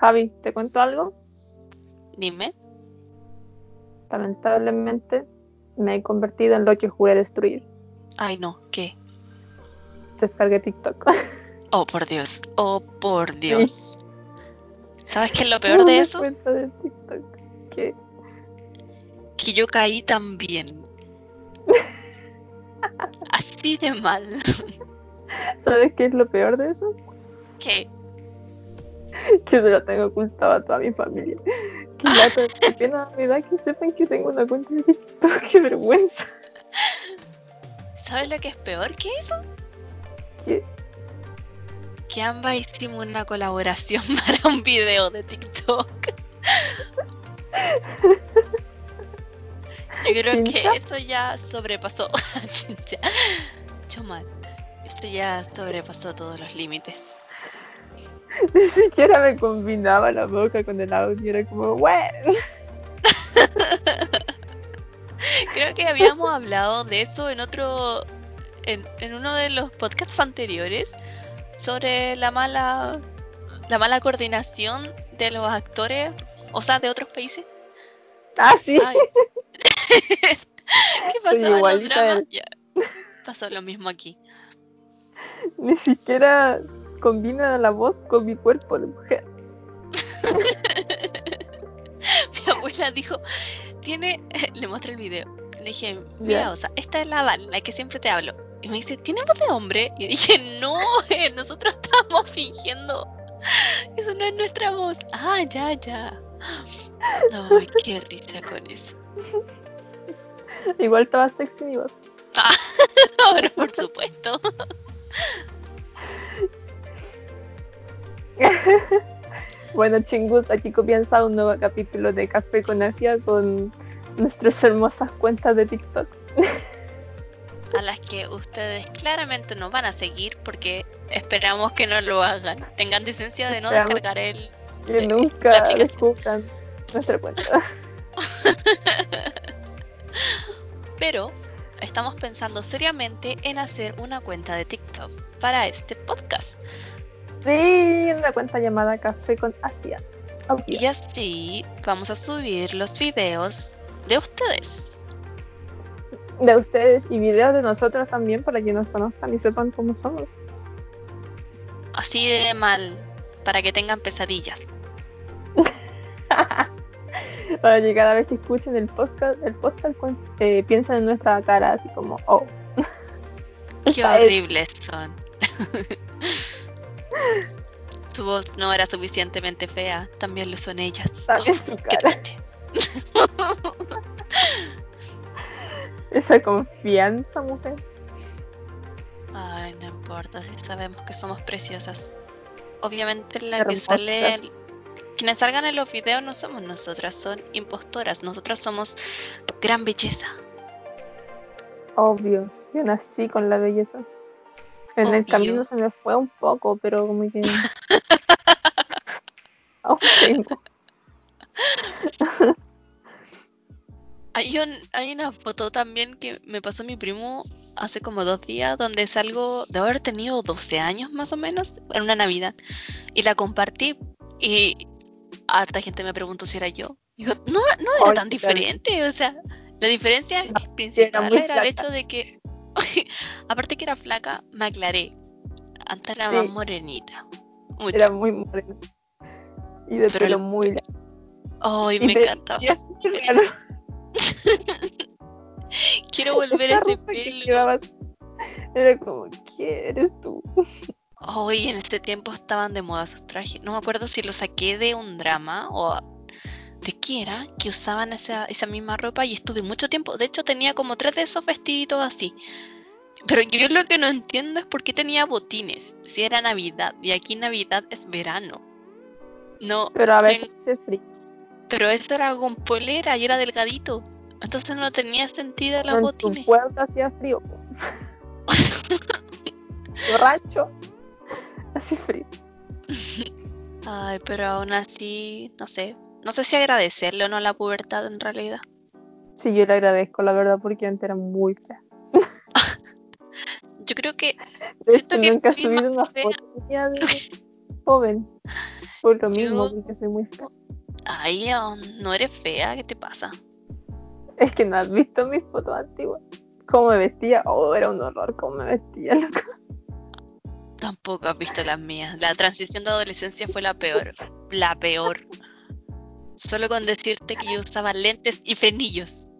Javi, ¿te cuento algo? Dime. Lamentablemente me he convertido en lo que jugué a destruir. Ay, no, ¿qué? Descargué TikTok. Oh, por Dios. Oh, por Dios. ¿Sabes qué es lo peor de eso? de TikTok. ¿Qué? Que yo caí también. Así de mal. ¿Sabes qué es lo peor de eso? ¿Qué? Que se lo tengo ocultado a toda mi familia. Que lata, qué pena me da que sepan que tengo una cuenta de TikTok. Qué vergüenza. ¿Sabes lo que es peor que eso? ¿Qué? Que ambas hicimos una colaboración para un video de TikTok. Yo creo que eso ya sobrepasó. Chincha. Chomal. Esto ya sobrepasó todos los límites. Ni siquiera me combinaba la boca con el audio. Era como, bueno. Creo que habíamos hablado de eso en otro. En, en uno de los podcasts anteriores. Sobre la mala. La mala coordinación de los actores. O sea, de otros países. Ah, sí. ¿Qué pasó en los dramas? del-. Pasó lo mismo aquí. Ni siquiera combina la voz con mi cuerpo de mujer. Mi abuela dijo, tiene, le mostré el video. Le dije, mira, Ya. o sea, esta es la Val, la que siempre te hablo. Y me dice, ¿tiene voz de hombre? Y dije, no, eh, nosotros estamos fingiendo. Eso no es nuestra voz. Ah, ya, ya. Ay, qué risa con eso. Igual estaba sexy mi voz. Ahora, por supuesto. Bueno, chingus, aquí comienza un nuevo capítulo de Café con Asia con nuestras hermosas cuentas de TikTok. A las que ustedes claramente no van a seguir porque esperamos que no lo hagan. Tengan decencia de no Esperamos. descargar el, Que Eh, nunca descubran nuestra cuenta. Pero estamos pensando seriamente en hacer una cuenta de TikTok para este podcast. Sí, una cuenta llamada Café con Asia. Obvio. Y así vamos a subir los videos de ustedes. De ustedes y videos de nosotros también para que nos conozcan y sepan cómo somos. Así de mal, para que tengan pesadillas. para que cada vez que escuchen el podcast, el podcast cuen- eh, piensen en nuestra cara así como, oh. Qué horribles son. Su voz no era suficientemente fea, también lo son ellas. También Oh, su qué cara. triste. Esa confianza, mujer. Ay, no importa si sabemos que somos preciosas. Obviamente la que sale, quienes salgan en los videos no somos nosotras, son impostoras. Nosotras somos gran belleza. Obvio. Yo nací con la belleza. En el camino se me fue un poco, pero como que. Aún tengo. Hay, un, hay una foto también que me pasó mi primo hace como dos días, donde salgo de haber tenido 12 años más o menos, en una Navidad, y la compartí y harta gente me preguntó si era yo. Digo, no, no era tan diferente, o sea, la diferencia No, principal muy era el hecho de que, aparte que era flaca, me aclaré. Antes era Sí. más morenita. Mucho. Era muy morena. Y de Pero pelo el- muy largo. Ay, me encanta. Quiero volver a Esa ese pelo. llevabas Era como, ¿quién eres tú? Hoy en ese tiempo estaban de moda esos trajes. No me acuerdo si lo saqué de un drama o de qué era, que usaban esa, esa misma ropa y estuve mucho tiempo. De hecho, tenía como tres de esos vestiditos así. Pero yo lo que no entiendo es por qué tenía botines. Si era Navidad y aquí Navidad es verano. No, Pero a veces ten- frío. pero eso era con polera y era delgadito. Entonces no tenía sentido los en botines. tu puerta hacía frío. rancho hace frío. Ay, pero aún así, no sé. No sé si agradecerle o no la pubertad en realidad. Sí, yo le agradezco, la verdad, porque antes era muy fea. Yo creo que De hecho, que nunca he fui subido más una fea. de joven. Por lo mismo, Yo- porque soy muy fea. Ay, oh, no eres fea, ¿qué te pasa? Es que no has visto mis fotos antiguas. Cómo me vestía. Oh, era un horror cómo me vestía, loco. Tampoco has visto las mías. La transición de adolescencia fue la peor. La peor. Solo con decirte que yo usaba lentes y frenillos.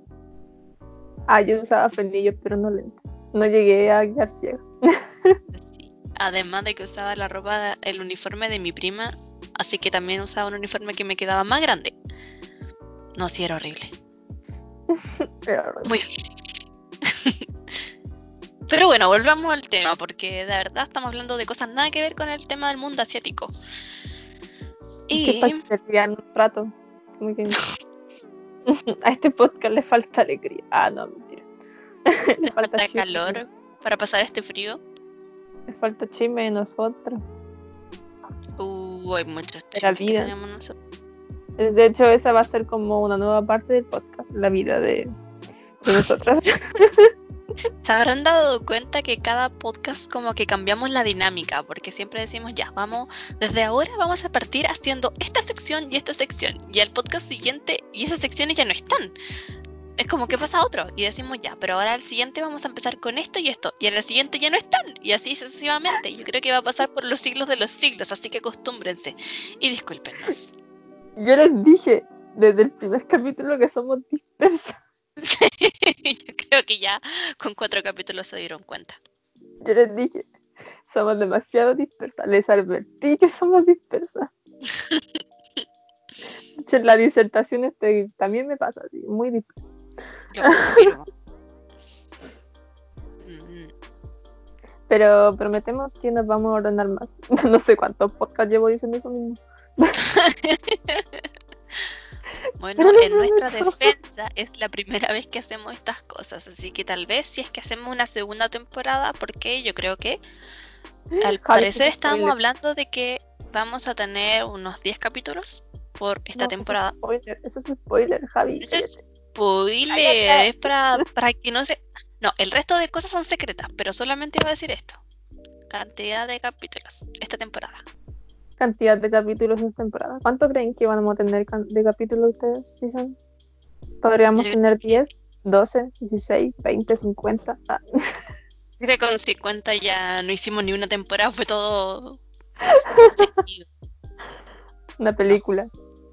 Ah, yo usaba frenillos, pero no lentes. No llegué a quedar ciega. Sí. Además de que usaba la ropa, el uniforme de mi prima, así que también usaba un uniforme que me quedaba más grande. No, sí, era horrible. Era Muy Pero bueno, volvamos al tema, porque de verdad estamos hablando de cosas nada que ver con el tema del mundo asiático. Y que un rato. Como que- a este podcast le falta alegría. Ah, no, mentira. le falta calor para pasar este frío. Le falta chisme de nosotros. Uh, hay muchos chismes que tenemos nosotros. De hecho, esa va a ser como una nueva parte del podcast, la vida de, de nosotras. ¿Se habrán dado cuenta que cada podcast como que cambiamos la dinámica? Porque siempre decimos, ya, vamos, desde ahora vamos a partir haciendo esta sección y esta sección. Y al podcast siguiente, y esas secciones ya no están. Es como que pasa otro. Y decimos, ya, pero ahora al siguiente vamos a empezar con esto y esto. Y al siguiente ya no están. Y así sucesivamente. Yo creo que va a pasar por los siglos de los siglos. Así que acostúmbrense. Y discúlpenos. Yo les dije desde el primer capítulo que somos dispersas. Yo creo que ya con cuatro capítulos se dieron cuenta. Yo les dije, somos demasiado dispersas. Les advertí que somos dispersas. En la disertación este, también me pasa así, muy dispersa. Yo Pero prometemos que nos vamos a ordenar más. No sé cuántos podcasts llevo diciendo eso mismo. Bueno, en nuestra defensa es la primera vez que hacemos estas cosas, así que tal vez si es que hacemos una segunda temporada, porque yo creo que al Javi, parecer estábamos hablando de que vamos a tener unos 10 capítulos por esta No, temporada. Eso es spoiler, eso es spoiler, Javi. Ese es spoiler, es para, para que no se... No, el resto de cosas son secretas, pero solamente iba a decir esto. Cantidad de capítulos esta temporada. Cantidad de capítulos esta temporada. ¿Cuánto creen que vamos a tener de capítulos ustedes? Dicen? Podríamos Yo- tener 10, 12, 16, 20, 50. Ah, Creo que con 50 ya no hicimos ni una temporada, fue todo... una película.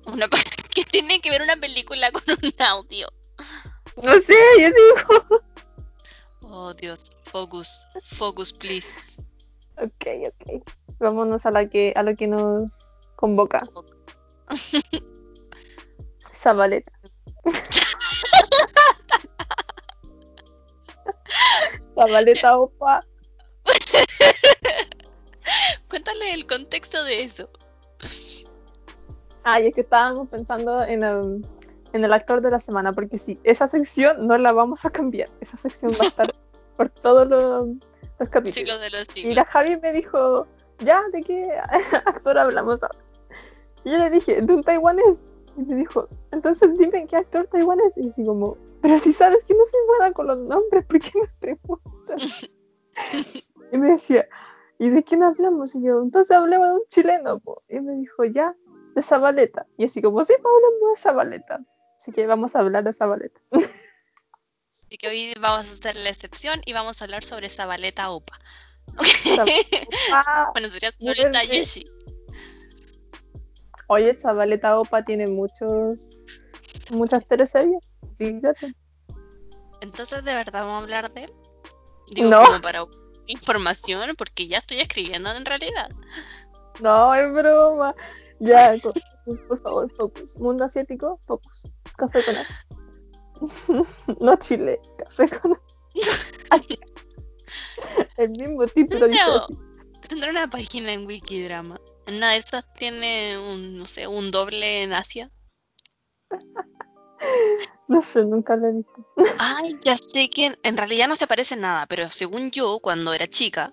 Una ¿Qué tiene que ver una película con un audio? No sé, yo digo. Oh Dios, focus, focus, please. Ok, ok. Vámonos a, la que, a lo que nos convoca. Zabaleta. Zabaleta, opa. Cuéntale el contexto de eso. Ah, y es que estábamos pensando en el, en el actor de la semana, porque sí, esa sección no la vamos a cambiar. Esa sección va a estar por todos los, los capítulos. Siglos de los Y la Javi me dijo, ya, ¿de qué actor hablamos ahora? Y yo le dije, de un taiwanés. Y me dijo, entonces dime qué actor taiwanés. Y así como, pero si sabes que no soy buena con los nombres, ¿por qué me preguntas? y me decía, ¿y de quién hablamos? Y yo, entonces hablemos de un chileno. po". Y me dijo, ya, de Zabaleta. Y así como, sí, hablando de Zabaleta. Así que vamos a hablar de Zabaleta. Así que hoy vamos a hacer la excepción y vamos a hablar sobre Zabaleta Opa. Bueno, sería Vuelve. Yoshi. Oye, Zabaleta Opa tiene muchos, muchas teleseries. Fíjate. Entonces, ¿de verdad vamos a hablar de él? Digo, No. como para información, porque ya estoy escribiendo en realidad. No, es broma. Ya, por favor, focus. Mundo asiático, focus. Café con as. no Chile, café con as. El mismo título dice Pero- así. Tendrá una página en Wikidrama. Una de esas tiene un, no sé, un doble en Asia. No sé, nunca lo he visto. Ay, ya sé que en, en realidad no se parece en nada, pero según yo, cuando era chica,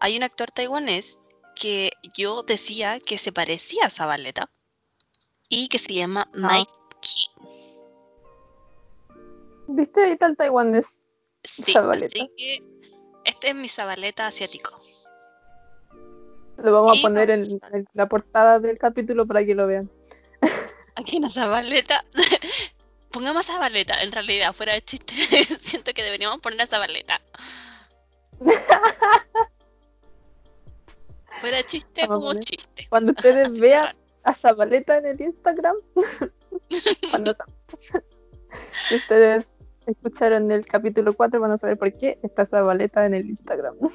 hay un actor taiwanés que yo decía que se parecía a Zabaleta y que se llama Mike Key. ¿Viste ahí el taiwanés? Sí, Zabaleta. así que este es mi Zabaleta asiático. Lo vamos Y a poner en, vamos a- en la portada del capítulo para que lo vean. Aquí en Zabaleta. Pongamos a Zabaleta, en realidad, fuera de chiste. Siento que deberíamos poner a Zabaleta. Fuera de chiste Vamos como chiste. Cuando ustedes vean a Zabaleta en el Instagram, cuando ustedes escucharon el capítulo 4 van a saber por qué está Zabaleta en el Instagram.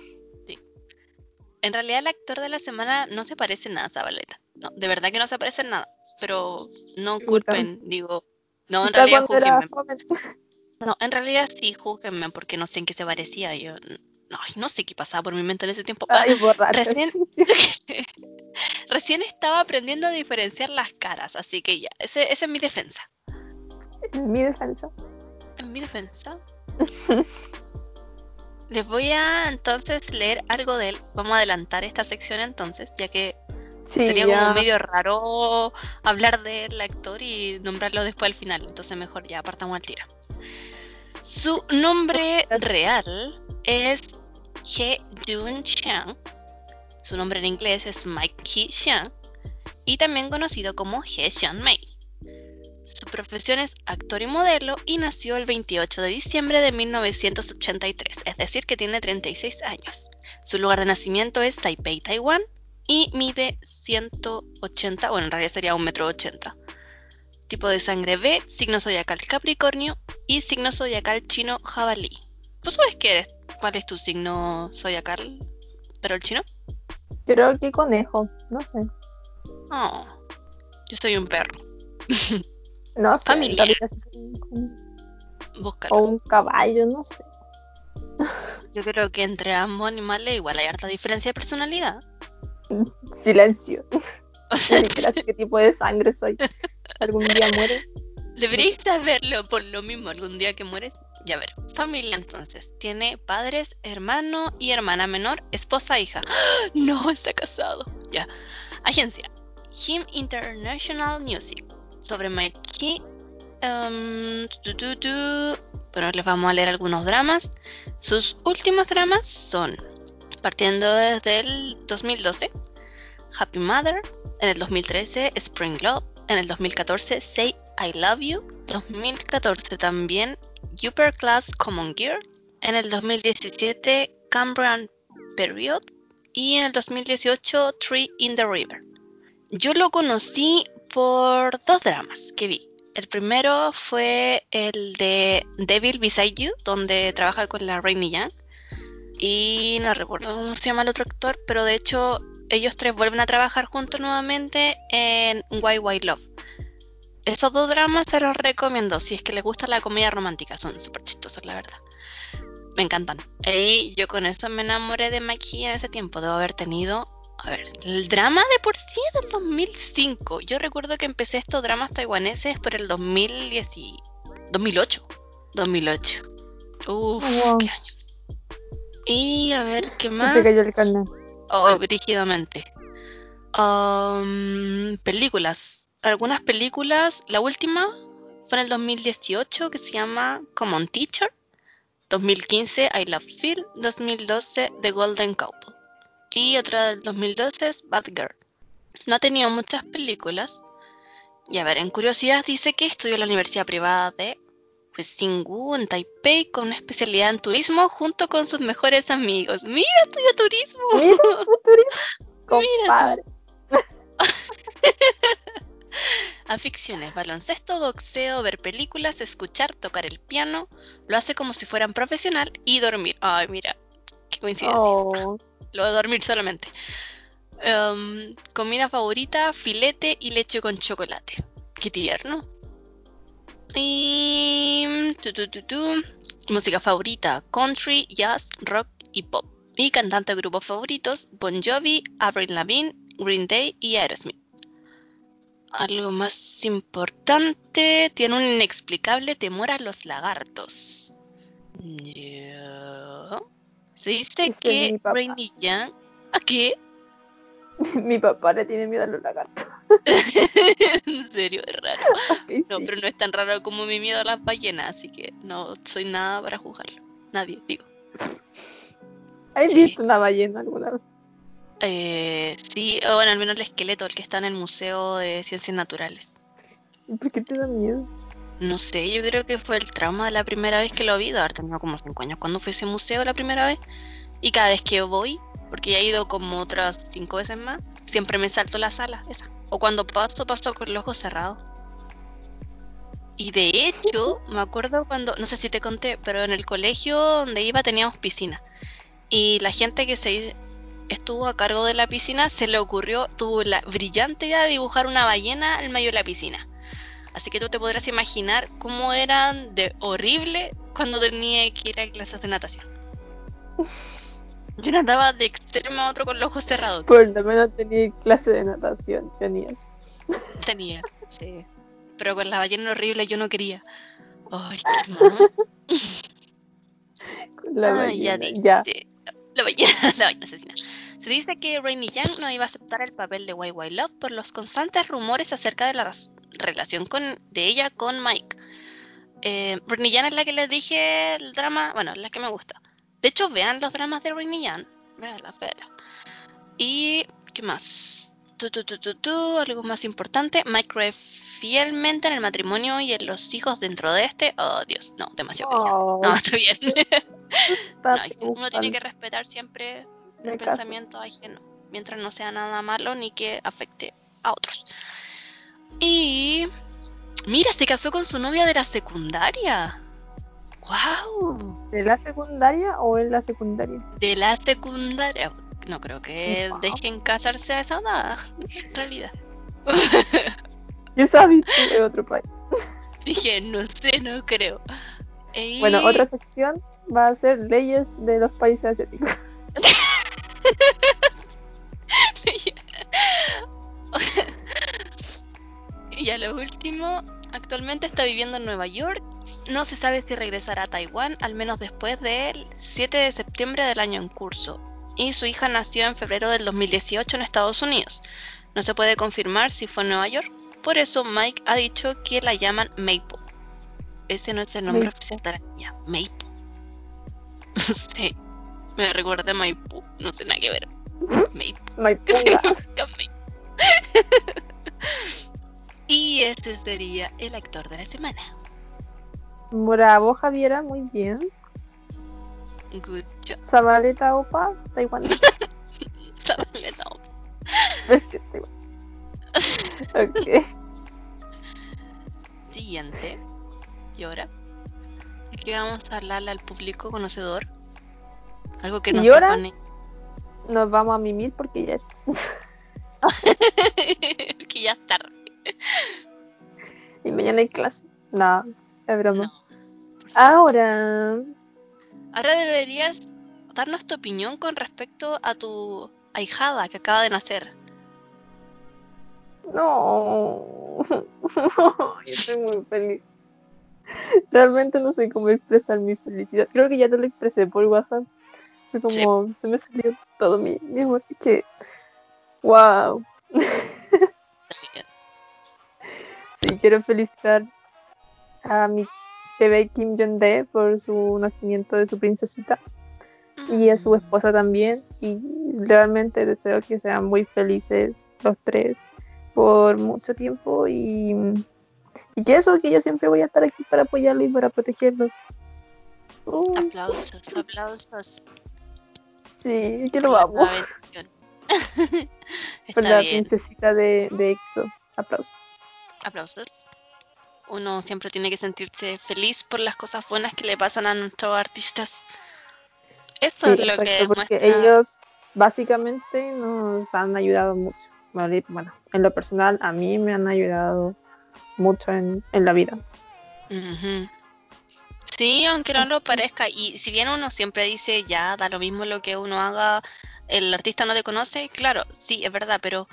En realidad el actor de la semana no se parece nada a Zabaleta. No, de verdad que no se parece nada. Pero no culpen, digo. No, en realidad joven. No, en realidad sí, júzguenme porque no sé en qué se parecía. Yo no, no sé qué pasaba por mi mente en ese tiempo. Ay. Recién- Recién estaba aprendiendo a diferenciar las caras, así que ya, ese, esa es mi defensa. En mi defensa. En mi defensa. Les voy a entonces leer algo de él. Vamos a adelantar esta sección entonces, ya que Sí, sería ya. como medio raro hablar del actor y nombrarlo después al final. Entonces mejor ya partamos al tiro. Su nombre real es He Jun Chang. Su nombre en inglés es Mike Ki Xiang. Y también conocido como He Xian Mei. Su profesión es actor y modelo y nació el 28 de diciembre de 1983, es decir, que tiene 36 años. Su lugar de nacimiento es Taipei, Taiwán, y mide 180, bueno, en realidad sería 1,80 m. Tipo de sangre B, signo zodiacal Capricornio y signo zodiacal chino jabalí. ¿Tú sabes qué eres? ¿Cuál es tu signo zodiacal? ¿Pero el chino? Creo que conejo, no sé. Oh, yo soy un perro. No sé. Familiar. un. O un caballo, no sé. Yo creo que entre ambos animales igual hay harta diferencia de personalidad. Silencio. O sea, qué tipo de sangre soy. Algún día muere. deberíais saberlo por lo mismo algún día que mueres. Ya ver, familia entonces. Tiene padres, hermano y hermana menor, esposa, hija. ¡Ah! No, está casado. Ya. Agencia. Him International Music. Sobre Mikey. em. Bueno, les vamos a leer algunos dramas. Sus últimos dramas son, partiendo desde el 2012, Happy Mother, en el 2013 Spring Love, en el 2014 Say I Love You, 2014 también Upper Class Common Gear, en el 2017 Cambrian Period y en el 2018 Tree in the River. Yo lo conocí por dos dramas que vi. El primero fue el de Devil Beside You, donde trabaja con la Rainy Young. Y no recuerdo cómo se llama el otro actor, pero de hecho ellos tres vuelven a trabajar juntos nuevamente en Why Why Love. Esos dos dramas se los recomiendo si es que les gusta la comedia romántica, son súper chistosos la verdad. Me encantan. Y yo con eso me enamoré de Mikey en ese tiempo. Debo haber tenido, a ver, el drama de por sí es del 2005. Yo recuerdo que empecé estos dramas taiwaneses por el 2010 y- 2008. 2008. Uf, Wow. qué años. Y a ver, ¿qué más? cayó el carnet. Oh, brígidamente. Um, películas. Algunas películas. La última fue en el 2018 que se llama Common Teacher. 2015 I Love Phil. 2012 The Golden Couple. Y otra del 2012 es Bad Girl. No ha tenido muchas películas. Y a ver, en curiosidad dice que estudió en la universidad privada de Tsinghua en Taipei con una especialidad en turismo junto con sus mejores amigos. ¡Mira, estudió turismo! Mira, Compadre. Aficiones, baloncesto, boxeo, ver películas, escuchar, tocar el piano, lo hace como si fueran profesional y dormir. Ay, mira, qué coincidencia. Oh, Lo de dormir solamente. Em, comida favorita, filete y leche con chocolate. Qué tierno. Y música favorita, country, jazz, rock y pop. Y cantante de grupos favoritos, Bon Jovi, Avril Lavigne, Green Day y Aerosmith. Algo más importante, tiene un inexplicable temor a los lagartos. Se dice Ese es que. Rainy Young... ¿A qué? mi papá le tiene miedo a los lagartos. en serio, es raro. No, sí. pero no es tan raro como mi miedo a las ballenas, así que no soy nada para juzgarlo. Nadie, digo. ¿Has sí. visto una ballena alguna vez? Eh, sí, o bueno, al menos el esqueleto, el que está en el Museo de Ciencias Naturales. ¿Y por qué te da miedo? No sé, yo creo que fue el trauma de la primera vez que lo vi, de haber tenido como 5 años cuando fue ese museo la primera vez. Y cada vez que voy, porque ya he ido como otras 5 veces más, siempre me salto la sala, esa. O cuando paso, paso con los ojos cerrados. Y de hecho, me acuerdo cuando, no sé si te conté, pero en el colegio donde iba teníamos piscina. Y la gente que se estuvo a cargo de la piscina se le ocurrió, tuvo la brillante idea de dibujar una ballena en medio de la piscina. Así que tú te podrás imaginar cómo eran de horrible cuando tenía que ir a clases de natación. Yo nadaba de extremo a otro con los ojos cerrados. Por lo menos tenía clase de natación, tenías. Tenía, sí. Pero con la ballena horrible yo no quería. Ay, qué mal. La ballena, ya dice. ya. La ballena, la ballena asesina. Se dice que Rainy Young no iba a aceptar el papel de Wai Love por los constantes rumores acerca de la relación con, de ella con Mike. Eh, Rainy Young es la que les dije el drama, bueno, es la que me gusta. De hecho, vean los dramas de Rainy Young. Veanla, veanla. Y, ¿qué más? Tu, tu, tu, tu, tu, algo más importante. Mike cree fielmente en el matrimonio y en los hijos dentro de este. Oh, Dios, no, demasiado. Oh, No, está bien. No, uno tiene que respetar siempre Me el caso. pensamiento ajeno, mientras no sea nada malo ni que afecte a otros. Y mira, se casó con su novia de la secundaria. ¡Wow! ¿De la secundaria o en la secundaria? De la secundaria. No creo que Wow. dejen casarse a esa edad, en realidad. ¿Qué sabes tú de otro país? Dije, no sé, no creo. Bueno, otra sección va a ser leyes de los países asiáticos. Y a lo último, actualmente está viviendo en Nueva York. No se sabe si regresará a Taiwán, al menos después del 7 de septiembre del año en curso. Y su hija nació en febrero del 2018 en Estados Unidos. No se puede confirmar si fue en Nueva York. Por eso Mike ha dicho que la llaman Maple. Ese no es el nombre Maple. oficial de la niña. Maple. No sé. Me recuerda a Maipú. No sé nada que ver. Maple. ¿Qué Maipunga. significa Maple? Y ese sería el actor de la semana. Bravo, Javiera, muy bien. Good job. Zabaleta Opa, Taiwán. Zabaleta. Versión Taiwán. Ok. Siguiente. Y ahora, aquí vamos a hablarle al público conocedor. Algo que no ¿Y ahora? Nos vamos a mimir porque ya. que ya es tarde. Y mañana hay clase. No, es broma. No. Ahora. Ahora deberías darnos tu opinión con respecto a tu ahijada que acaba de nacer. No. Yo estoy muy feliz. Realmente no sé cómo expresar mi felicidad. Creo que ya te lo expresé por WhatsApp. Fue como, se me salió todo mi, mi amor. Que, wow. Quiero felicitar a mi bebé Kim Jong-de por su nacimiento de su princesita y a su Mm. esposa también. Y realmente deseo que sean muy felices los tres por mucho tiempo y, y que eso, que yo siempre voy a estar aquí para apoyarlo y para protegerlos. Uh, Aplausos, aplausos. sí, que lo amo. Por la princesita de, de EXO. Aplausos. Aplausos. Uno siempre tiene que sentirse feliz por las cosas buenas que le pasan a nuestros artistas. Eso Sí, es lo que porque demuestra. ellos básicamente nos han ayudado mucho. Bueno, en lo personal, a mí me han ayudado mucho en, en la vida. Ujú. Sí, aunque no lo parezca. Y si bien uno siempre dice, ya, da lo mismo lo que uno haga, el artista no te conoce, claro, sí, es verdad, pero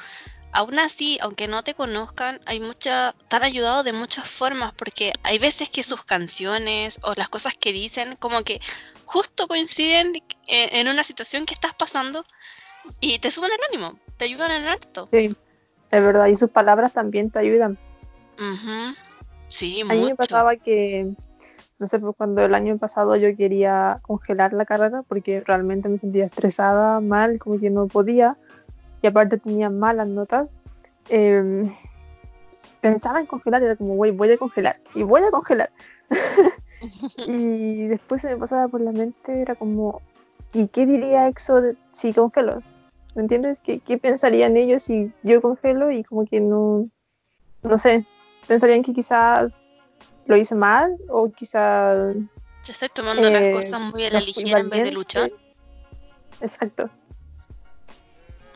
aún así, aunque no te conozcan, hay mucha, te han ayudado de muchas formas, porque hay veces que sus canciones o las cosas que dicen, como que justo coinciden en, en una situación que estás pasando y te suben el ánimo, te ayudan en harto. Sí, es verdad. Y sus palabras también te ayudan. Ujú. Sí, A mí me pasaba que, no sé, pues cuando el año pasado yo quería congelar la carrera porque realmente me sentía estresada, mal, como que no podía. Y aparte tenía malas notas, em, pensaba en congelar, era como, güey, voy a congelar, y voy a congelar. y después se me pasaba por la mente, era como, ¿y qué diría EXO si congelo? ¿Me entiendes? ¿Qué, ¿Qué pensarían ellos si yo congelo y como que no, no sé, pensarían que quizás lo hice mal o quizás... Te estoy tomando las eh, cosas muy a la ligera en vez de luchar. Exacto.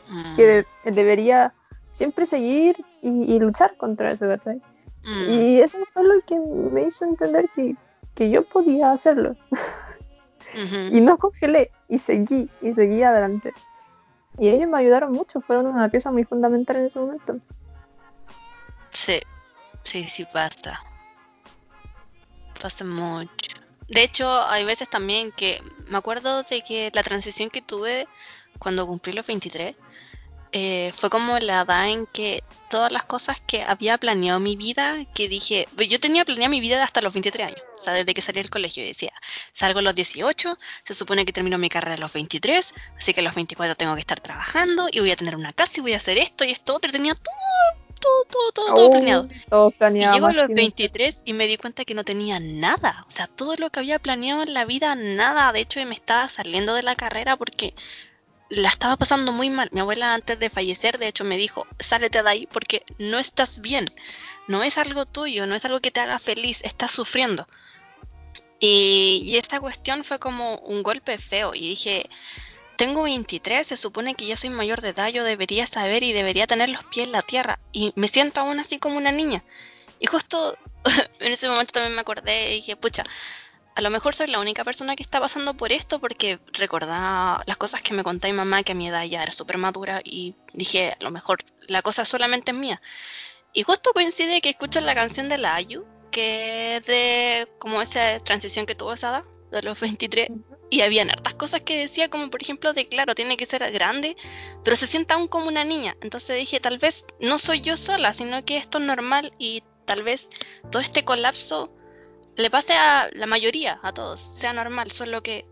Mm, Que de- debería siempre seguir y, y luchar contra eso, ¿cachai? mm. Y eso fue lo que me hizo entender que, que yo podía hacerlo. Y no congelé, y seguí, y seguí adelante. Y ellos me ayudaron mucho, fueron una pieza muy fundamental en ese momento. Sí, sí, sí pasa. Pasa mucho. De hecho, hay veces también que me acuerdo de que la transición que tuve cuando cumplí los 23 eh, fue como la edad en que todas las cosas que había planeado mi vida, que dije, yo tenía planeado mi vida hasta los 23 años, o sea, desde que salí del colegio, y decía, salgo a los 18, se supone que termino mi carrera a los 23, así que a los 24 tengo que estar trabajando y voy a tener una casa y voy a hacer esto y esto otro, y tenía todo, todo, todo, todo, todo Oh, planeado. Todo Y planeado. llego a los máximo. 23 y me di cuenta que no tenía nada. O sea, todo lo que había planeado en la vida, nada. De hecho, me estaba saliendo de la carrera porque la estaba pasando muy mal. Mi abuela antes de fallecer, de hecho, me dijo, sálete de ahí porque no estás bien. No es algo tuyo, no es algo que te haga feliz, estás sufriendo. Y, y esta cuestión fue como un golpe feo. Y dije, tengo 23, se supone que ya soy mayor de edad, yo debería saber y debería tener los pies en la tierra. Y me siento aún así como una niña. Y justo en ese momento también me acordé y dije, pucha, a lo mejor soy la única persona que está pasando por esto porque recordaba las cosas que me contaba mi mamá que a mi edad ya era súper madura y dije, a lo mejor la cosa solamente es mía. Y justo coincide que escucho la canción de la Ayu, que es de como esa transición que tuvo esa edad, de los 23, y habían hartas cosas que decía, como por ejemplo de, claro, tiene que ser grande, pero se siente aún como una niña. Entonces dije, tal vez no soy yo sola, sino que esto es normal y tal vez todo este colapso le pase a la mayoría, a todos, sea normal, solo que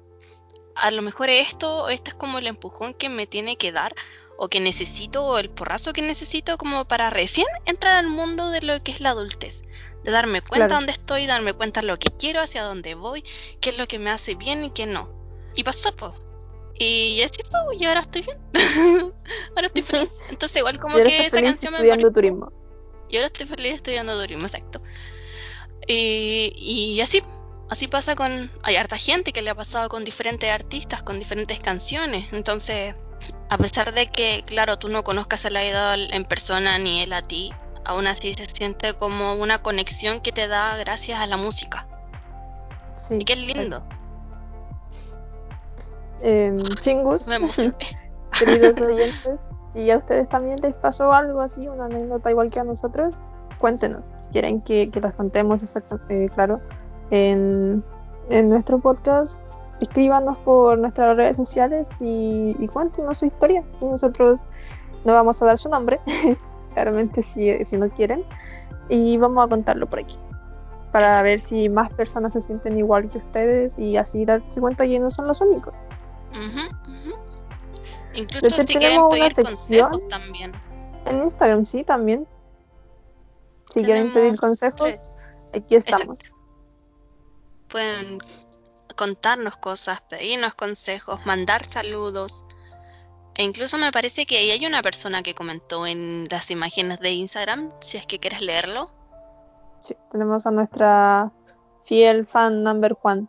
a lo mejor esto, este es como el empujón que me tiene que dar o que necesito o el porrazo que necesito como para recién entrar al mundo de lo que es la adultez, de darme cuenta Claro. dónde estoy, darme cuenta lo que quiero, hacia dónde voy, qué es lo que me hace bien y qué no. Y pasó, po. Y así fue, y ahora estoy bien. ahora estoy feliz. Entonces igual como que esa feliz canción me estudiando turismo. Y ahora estoy feliz estudiando turismo, exacto. Y, y así, así pasa con. Hay harta gente que le ha pasado con diferentes artistas, con diferentes canciones. Entonces, a pesar de que, claro, tú no conozcas al idol en persona ni él a ti, aún así se siente como una conexión que te da gracias a la música. Sí. Y qué lindo. Em, chingus, Me emocioné. queridos oyentes, si a ustedes también les pasó algo así, una anécdota igual que a nosotros, cuéntenos. Quieren que, que las contemos exactamente, claro, en, en nuestro podcast, escríbanos por nuestras redes sociales y, y cuéntenos su historia. Nosotros no vamos a dar su nombre, claramente si, si no quieren, y vamos a contarlo por aquí. Para ver si más personas se sienten igual que ustedes y así darse cuenta que no son los únicos. Ujú. Incluso si tenemos una sección. también. En Instagram sí también. Si quieren pedir consejos, aquí estamos. Exacto. Pueden contarnos cosas, pedirnos consejos, mandar saludos. E incluso me parece que ahí hay una persona que comentó en las imágenes de Instagram, si es que quieres leerlo. Sí, tenemos a nuestra fiel fan number one.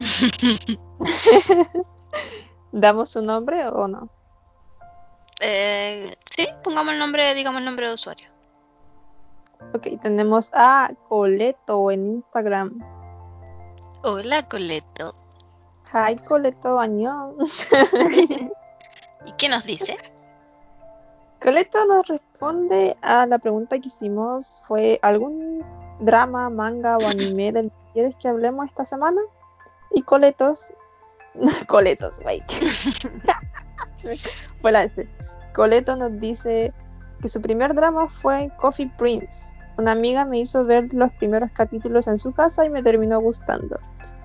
¿Damos su nombre o no? Eh, sí, pongamos el nombre, digamos el nombre de usuario. Ok, tenemos a Coleto en Instagram. Hola, Coleto. Hi Coleto, añón. ¿Y qué nos dice? Coleto nos responde a la pregunta que hicimos, fue ¿algún drama, manga o anime del que quieres que hablemos esta semana? Y Coletos, Coletos, wey. fue la S. Coleto nos dice que su primer drama fue Coffee Prince. Una amiga me hizo ver los primeros capítulos en su casa y me terminó gustando.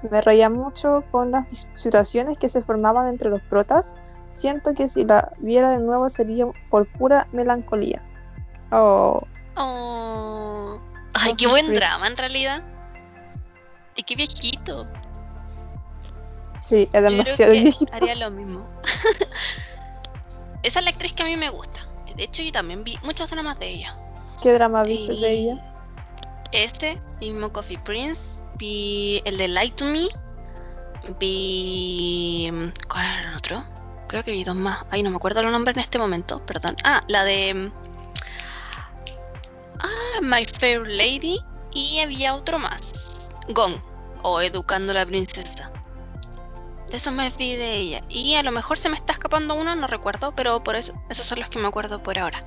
Me reía mucho con las situaciones que se formaban entre los protas. siento que si la viera de nuevo sería por pura melancolía. Oh, Oh. Ay, qué Coffee buen drama en realidad. Y qué viejito. sí, es Yo creo demasiado que viejito. haría lo mismo. Esa es la actriz que a mí me gusta. De hecho, yo también vi muchos dramas de ella. ¿Qué drama viste de ella? Este, mismo Coffee Prince. Vi el de Light to Me. Vi. ¿Cuál era el otro? Creo que vi dos más. Ay, no me acuerdo los nombres en este momento, perdón. Ah, la de. Ah, My Fair Lady. Y había otro más. Gong. O Educando a la Princesa. De eso me vi de ella. Y a lo mejor se me está escapando uno, no recuerdo, pero por eso, esos son los que me acuerdo por ahora.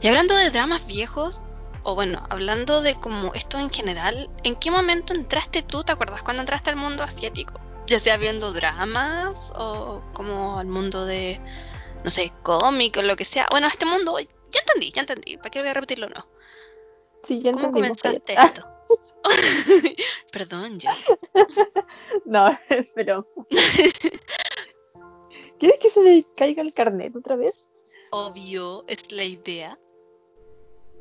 Y hablando de dramas viejos, o bueno, hablando de como esto en general, ¿en qué momento entraste tú? ¿Te acuerdas cuando entraste al mundo asiático? Ya sea viendo dramas o como al mundo de, no sé, cómic o lo que sea. Bueno, este mundo, ya entendí, ya entendí. ¿Para qué voy a repetirlo? No. Sí, ya ¿Cómo comenzaste esto? Perdón, yo. No, pero. ¿Quieres que se le caiga el carnet otra vez? Obvio, es la idea.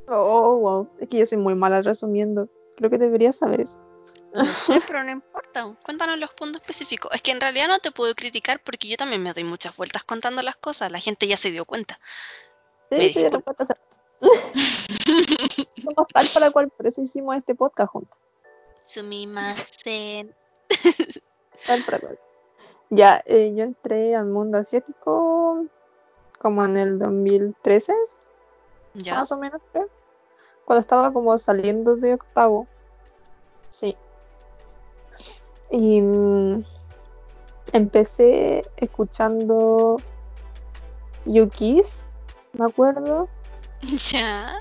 Oh, wow. Es que yo soy muy mala resumiendo. Creo que deberías saber eso. Sé, pero no importa. Cuéntanos los puntos específicos. Es que en realidad no te puedo criticar porque yo también me doy muchas vueltas contando las cosas. La gente ya se dio cuenta. Sí, sí. Somos tal para cual, por eso hicimos este podcast juntos. Sumimasen. Tal para cual. Ya, eh, yo entré al mundo asiático como en el 2013, Ya. más o menos, creo. Cuando estaba como saliendo de octavo. Sí. Y mm, empecé escuchando Yukis, me acuerdo. Ya.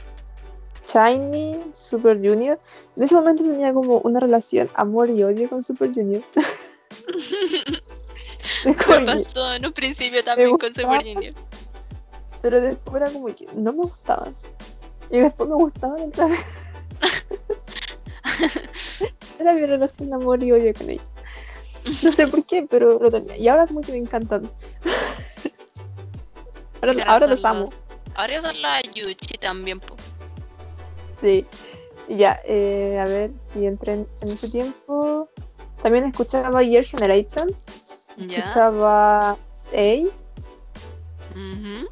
Shiny, Super Junior. En ese momento tenía como una relación amor y odio con Super Junior. Me pasó en un principio también con. Super Junior. pero después era como que no me gustaban. Y después me gustaban otra vez. Era mi relación amor y odio con ellos. No sé por qué, pero lo tenía. Y ahora como que me encantan. Ahora, ahora los amo. Ahora son las Yuchi también, po. Sí. Y Ya, eh, a ver si entré en, en ese tiempo. También escuchaba Year Generation. Ya. Escuchaba A. Ujú.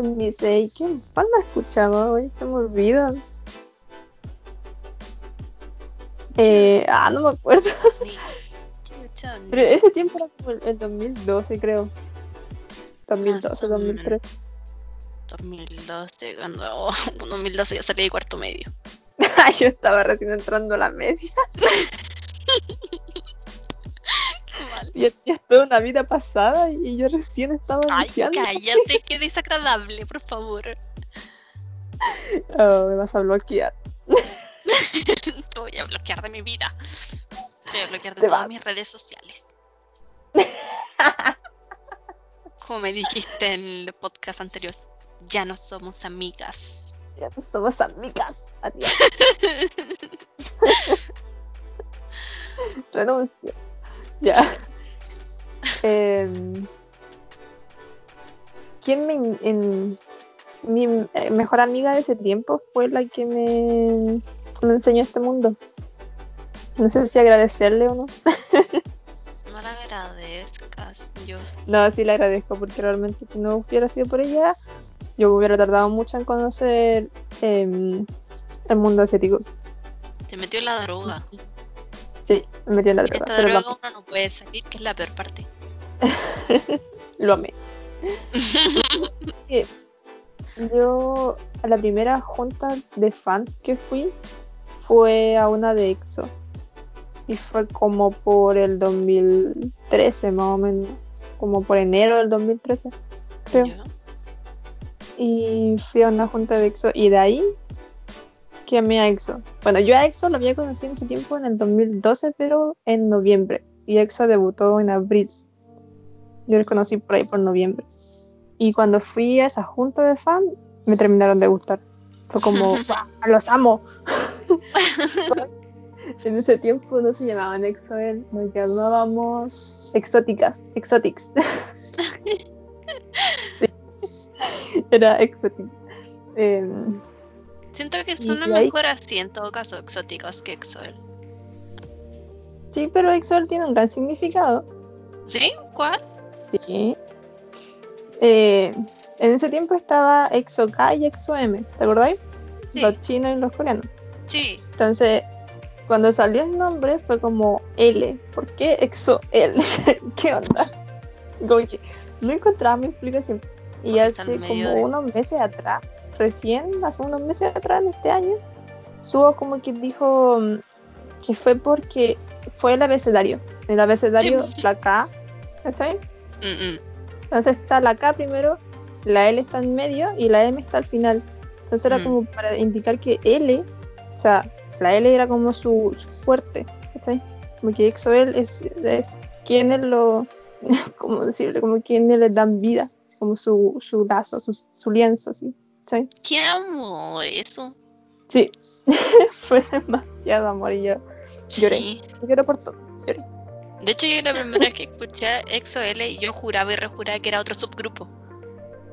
Miss A. ¿Quién cuál más escuchaba hoy? Se me olvidan. Eh, ah, no me acuerdo. Pero ese tiempo era como el, el 2012, creo. 2012, Más o 2013. 2012, cuando oh, 2012 ya salí de cuarto medio. Yo estaba recién entrando a la media. Ya, ya es toda una vida pasada y yo recién estaba Ay, iniciando. cállate, qué desagradable, por favor. Oh, me vas a bloquear. Te voy a bloquear de mi vida. Te voy a bloquear de Te todas vas. mis redes sociales. Como me dijiste en el podcast anterior, ya no somos amigas. Ya no somos amigas. Adiós. Renuncio. Ya. Em, ¿Quién me... en- mi eh, mejor amiga de ese tiempo fue la que me, me enseñó este mundo. No sé si agradecerle o no. No la agradezcas. Yo No, sí le agradezco porque realmente si no hubiera sido por ella, yo hubiera tardado mucho en conocer em, el mundo asiático. te metió en la droga. Sí, me metió en la droga, esta droga uno no puede salir, que es la peor parte. lo amé. yo a la primera junta de fans que fui fue a una de EXO. Y fue como por el 2013 más o menos. Como por enero del 2013 creo. Ya. y fui a una junta de EXO. Y de ahí que amé a EXO. Bueno yo a EXO lo había conocido en ese tiempo en el 2012 pero en noviembre. Y EXO debutó en abril yo los conocí por ahí por noviembre y cuando fui a esa junta de fan me terminaron de gustar fue como "Guau, los amo en ese tiempo no se llamaban EXO-L, nos llamábamos exóticas exotics Era exótico. Em, Siento que Y suena de ahí- mejor así, en todo caso, exóticos que Exoel. sí, pero Exoel tiene un gran significado. ¿Sí? ¿Cuál? Sí. Eh, en ese tiempo estaba Exo K y Exo M, ¿te acordáis? Sí. Los chinos y los coreanos. Sí. Entonces, cuando salió el nombre fue como L. ¿Por qué Exo L? ¿Qué onda? Como que no encontraba mi explicación. Y hace como de- unos meses atrás, recién, hace unos meses atrás, en este año, subo como que dijo mm, que fue porque fue el abecedario. El abecedario, Sí. la K, ¿cachai? Mm, mm. Entonces está la K primero, la L está en medio y la M está al final. Entonces era Mm. como para indicar que L, o sea, la L era como su, su fuerte, ¿cachai? Como que EXO-L es, es quienes lo, como decirle, como quienes les dan vida, es como su, su lazo, su, su lienzo, así, ¿cachai? Qué amor, eso. Sí, fue demasiado amor y yo Lloré. Sí. lloro por todo. lloré. De hecho, yo la primera vez que escuché EXO-L, yo juraba y rejuraba que era otro subgrupo.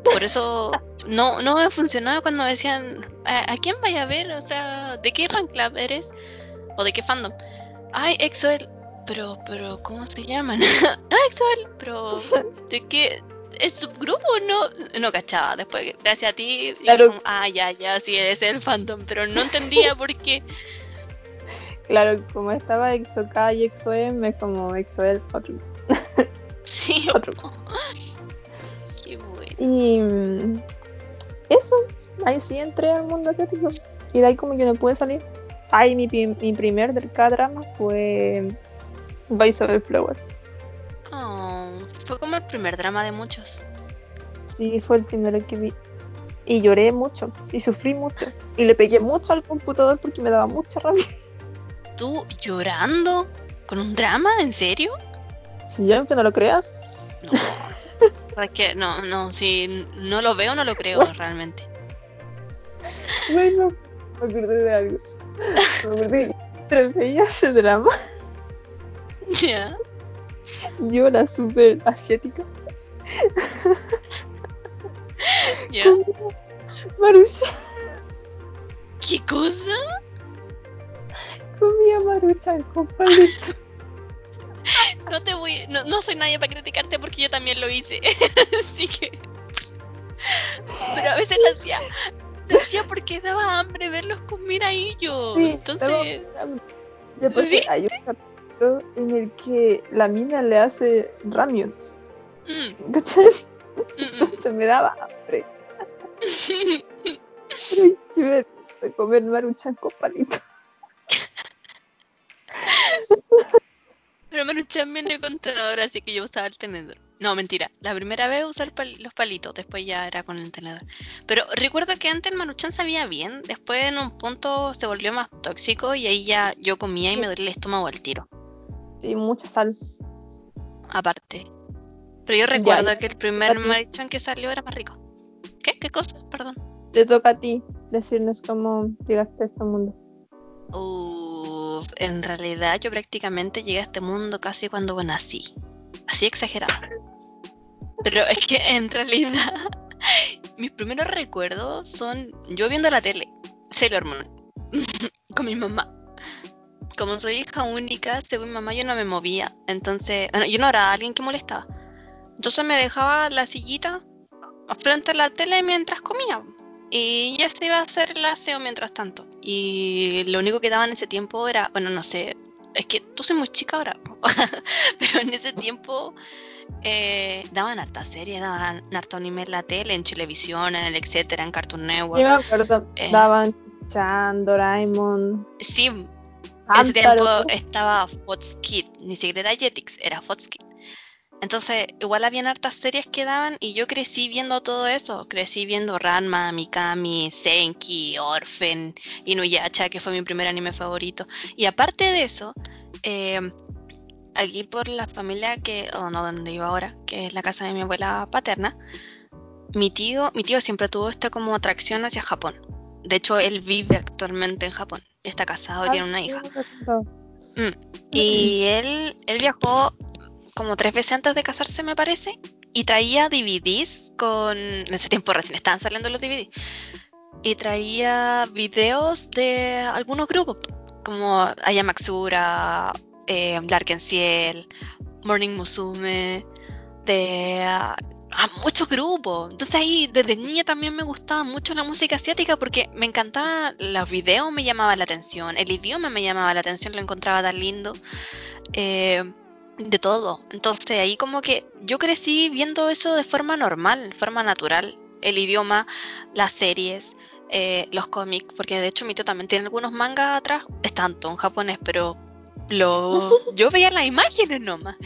Por eso no, no me funcionaba cuando decían, ¿a, a quién vaya a ver? O sea, ¿de qué fan club eres? ¿O de qué fandom? Ay, EXO-L. Pero, pero, ¿cómo se llaman? ah, EXO-L. Pero, ¿de qué? ¿Es subgrupo o no? No cachaba. Después, gracias a ti, Claro. como, ah, ya, ya, sí, ese es el fandom. Pero no entendía por qué. Claro, como estaba EXO-K y EXO-M, es como EXO-L, otro. Sí, Otro. qué bueno. Y mm, eso, ahí sí entré al mundo asiático. Y de ahí como que no pude salir. Ay, mi, mi primer del K-drama fue Vice of the Flower. Oh, fue como el primer drama de muchos. Sí, fue el primero que vi. Y lloré mucho, y sufrí mucho. Y le pegué mucho al computador porque me daba mucha rabia. ¿Tú llorando? ¿Con un drama? ¿En serio? Si ya aunque no lo creas, No. No, no, si no lo veo, no lo creo realmente. bueno, me acordé de algo. Me acordé que mientras veía ese drama, ¿Ya? yo la super asiática, ¿Ya? Marucha, ¿Qué cosa? Comía Maruchan con palitos. No te voy, no, no soy nadie para criticarte porque yo también lo hice. Así que. Pero a veces lo hacía. Lo hacía porque daba hambre verlos comer a ellos. Sí, Entonces. Después ¿Viste? hay un capítulo en el que la mina le hace ramen. mm, ¿Cachai? mm, Se me daba hambre. Pero yo me comer maruchan con palitos. Pero Maruchan viene con tenedor, así que yo usaba el tenedor. No, mentira. La primera vez usé pal- los palitos, después ya era con el tenedor. Pero recuerdo que antes el Maruchan sabía bien, después en un punto se volvió más tóxico y ahí ya yo comía y me dolía el estómago al tiro. Sí, mucha sal. Aparte. Pero yo recuerdo ya. que el primer. Maruchan que salió era más rico. ¿Qué? ¿Qué cosa? Perdón. Te toca a ti decirnos cómo llegaste a este mundo. Uf, en realidad yo prácticamente llegué a este mundo casi cuando nací. Así exagerado. Pero es que en realidad mis primeros recuerdos son yo viendo la tele, Sailor Moon, con mi mamá. Como soy hija única, según mi mamá yo no me movía. Entonces, yo no era alguien que molestaba. Entonces me dejaba la sillita frente a la tele mientras comía. Y ya se iba a hacer el aseo mientras tanto. Y lo único que daban en ese tiempo era, bueno, no sé, es que tú soy muy chica ahora, pero en ese tiempo eh, daban harta series, daban harta anime en la tele, en televisión, en el etcétera, en Cartoon Yo Network. me acuerdo, Eh. daban Chan, Doraemon, Sí, en ese tiempo estaba Fox Kid, ni siquiera era Jetix, era Fox Kid. Entonces, igual habían hartas series que daban y yo crecí viendo todo eso. Crecí viendo Ranma, Mikami, Senki, Orphan, Inuyasha, que fue mi primer anime favorito. Y aparte de eso, eh, aquí por la familia que, o no, donde vivo ahora, que es la casa de mi abuela paterna, mi tío, mi tío siempre tuvo esta como atracción hacia Japón. De hecho, él vive actualmente en Japón. Está casado y Ah, tiene una sí, hija. acuerdo. Y él, él viajó como tres veces antes de casarse, me parece. y traía DVDs con. En ese tiempo recién estaban saliendo los DVDs. Y traía videos de algunos grupos, como Aya Maxura, eh, Ciel, Morning Musume, de a muchos grupos. Entonces ahí desde niña también me gustaba mucho la música asiática porque me encantaba, los videos me llamaban la atención, el idioma me llamaba la atención, lo encontraba tan lindo. Eh, de todo. Entonces ahí como que yo crecí viendo eso de forma normal, de forma natural. El idioma, las series, eh, los cómics, porque de hecho mi tío también tiene algunos mangas atrás. Es tanto en japonés, pero lo, yo veía las imágenes nomás.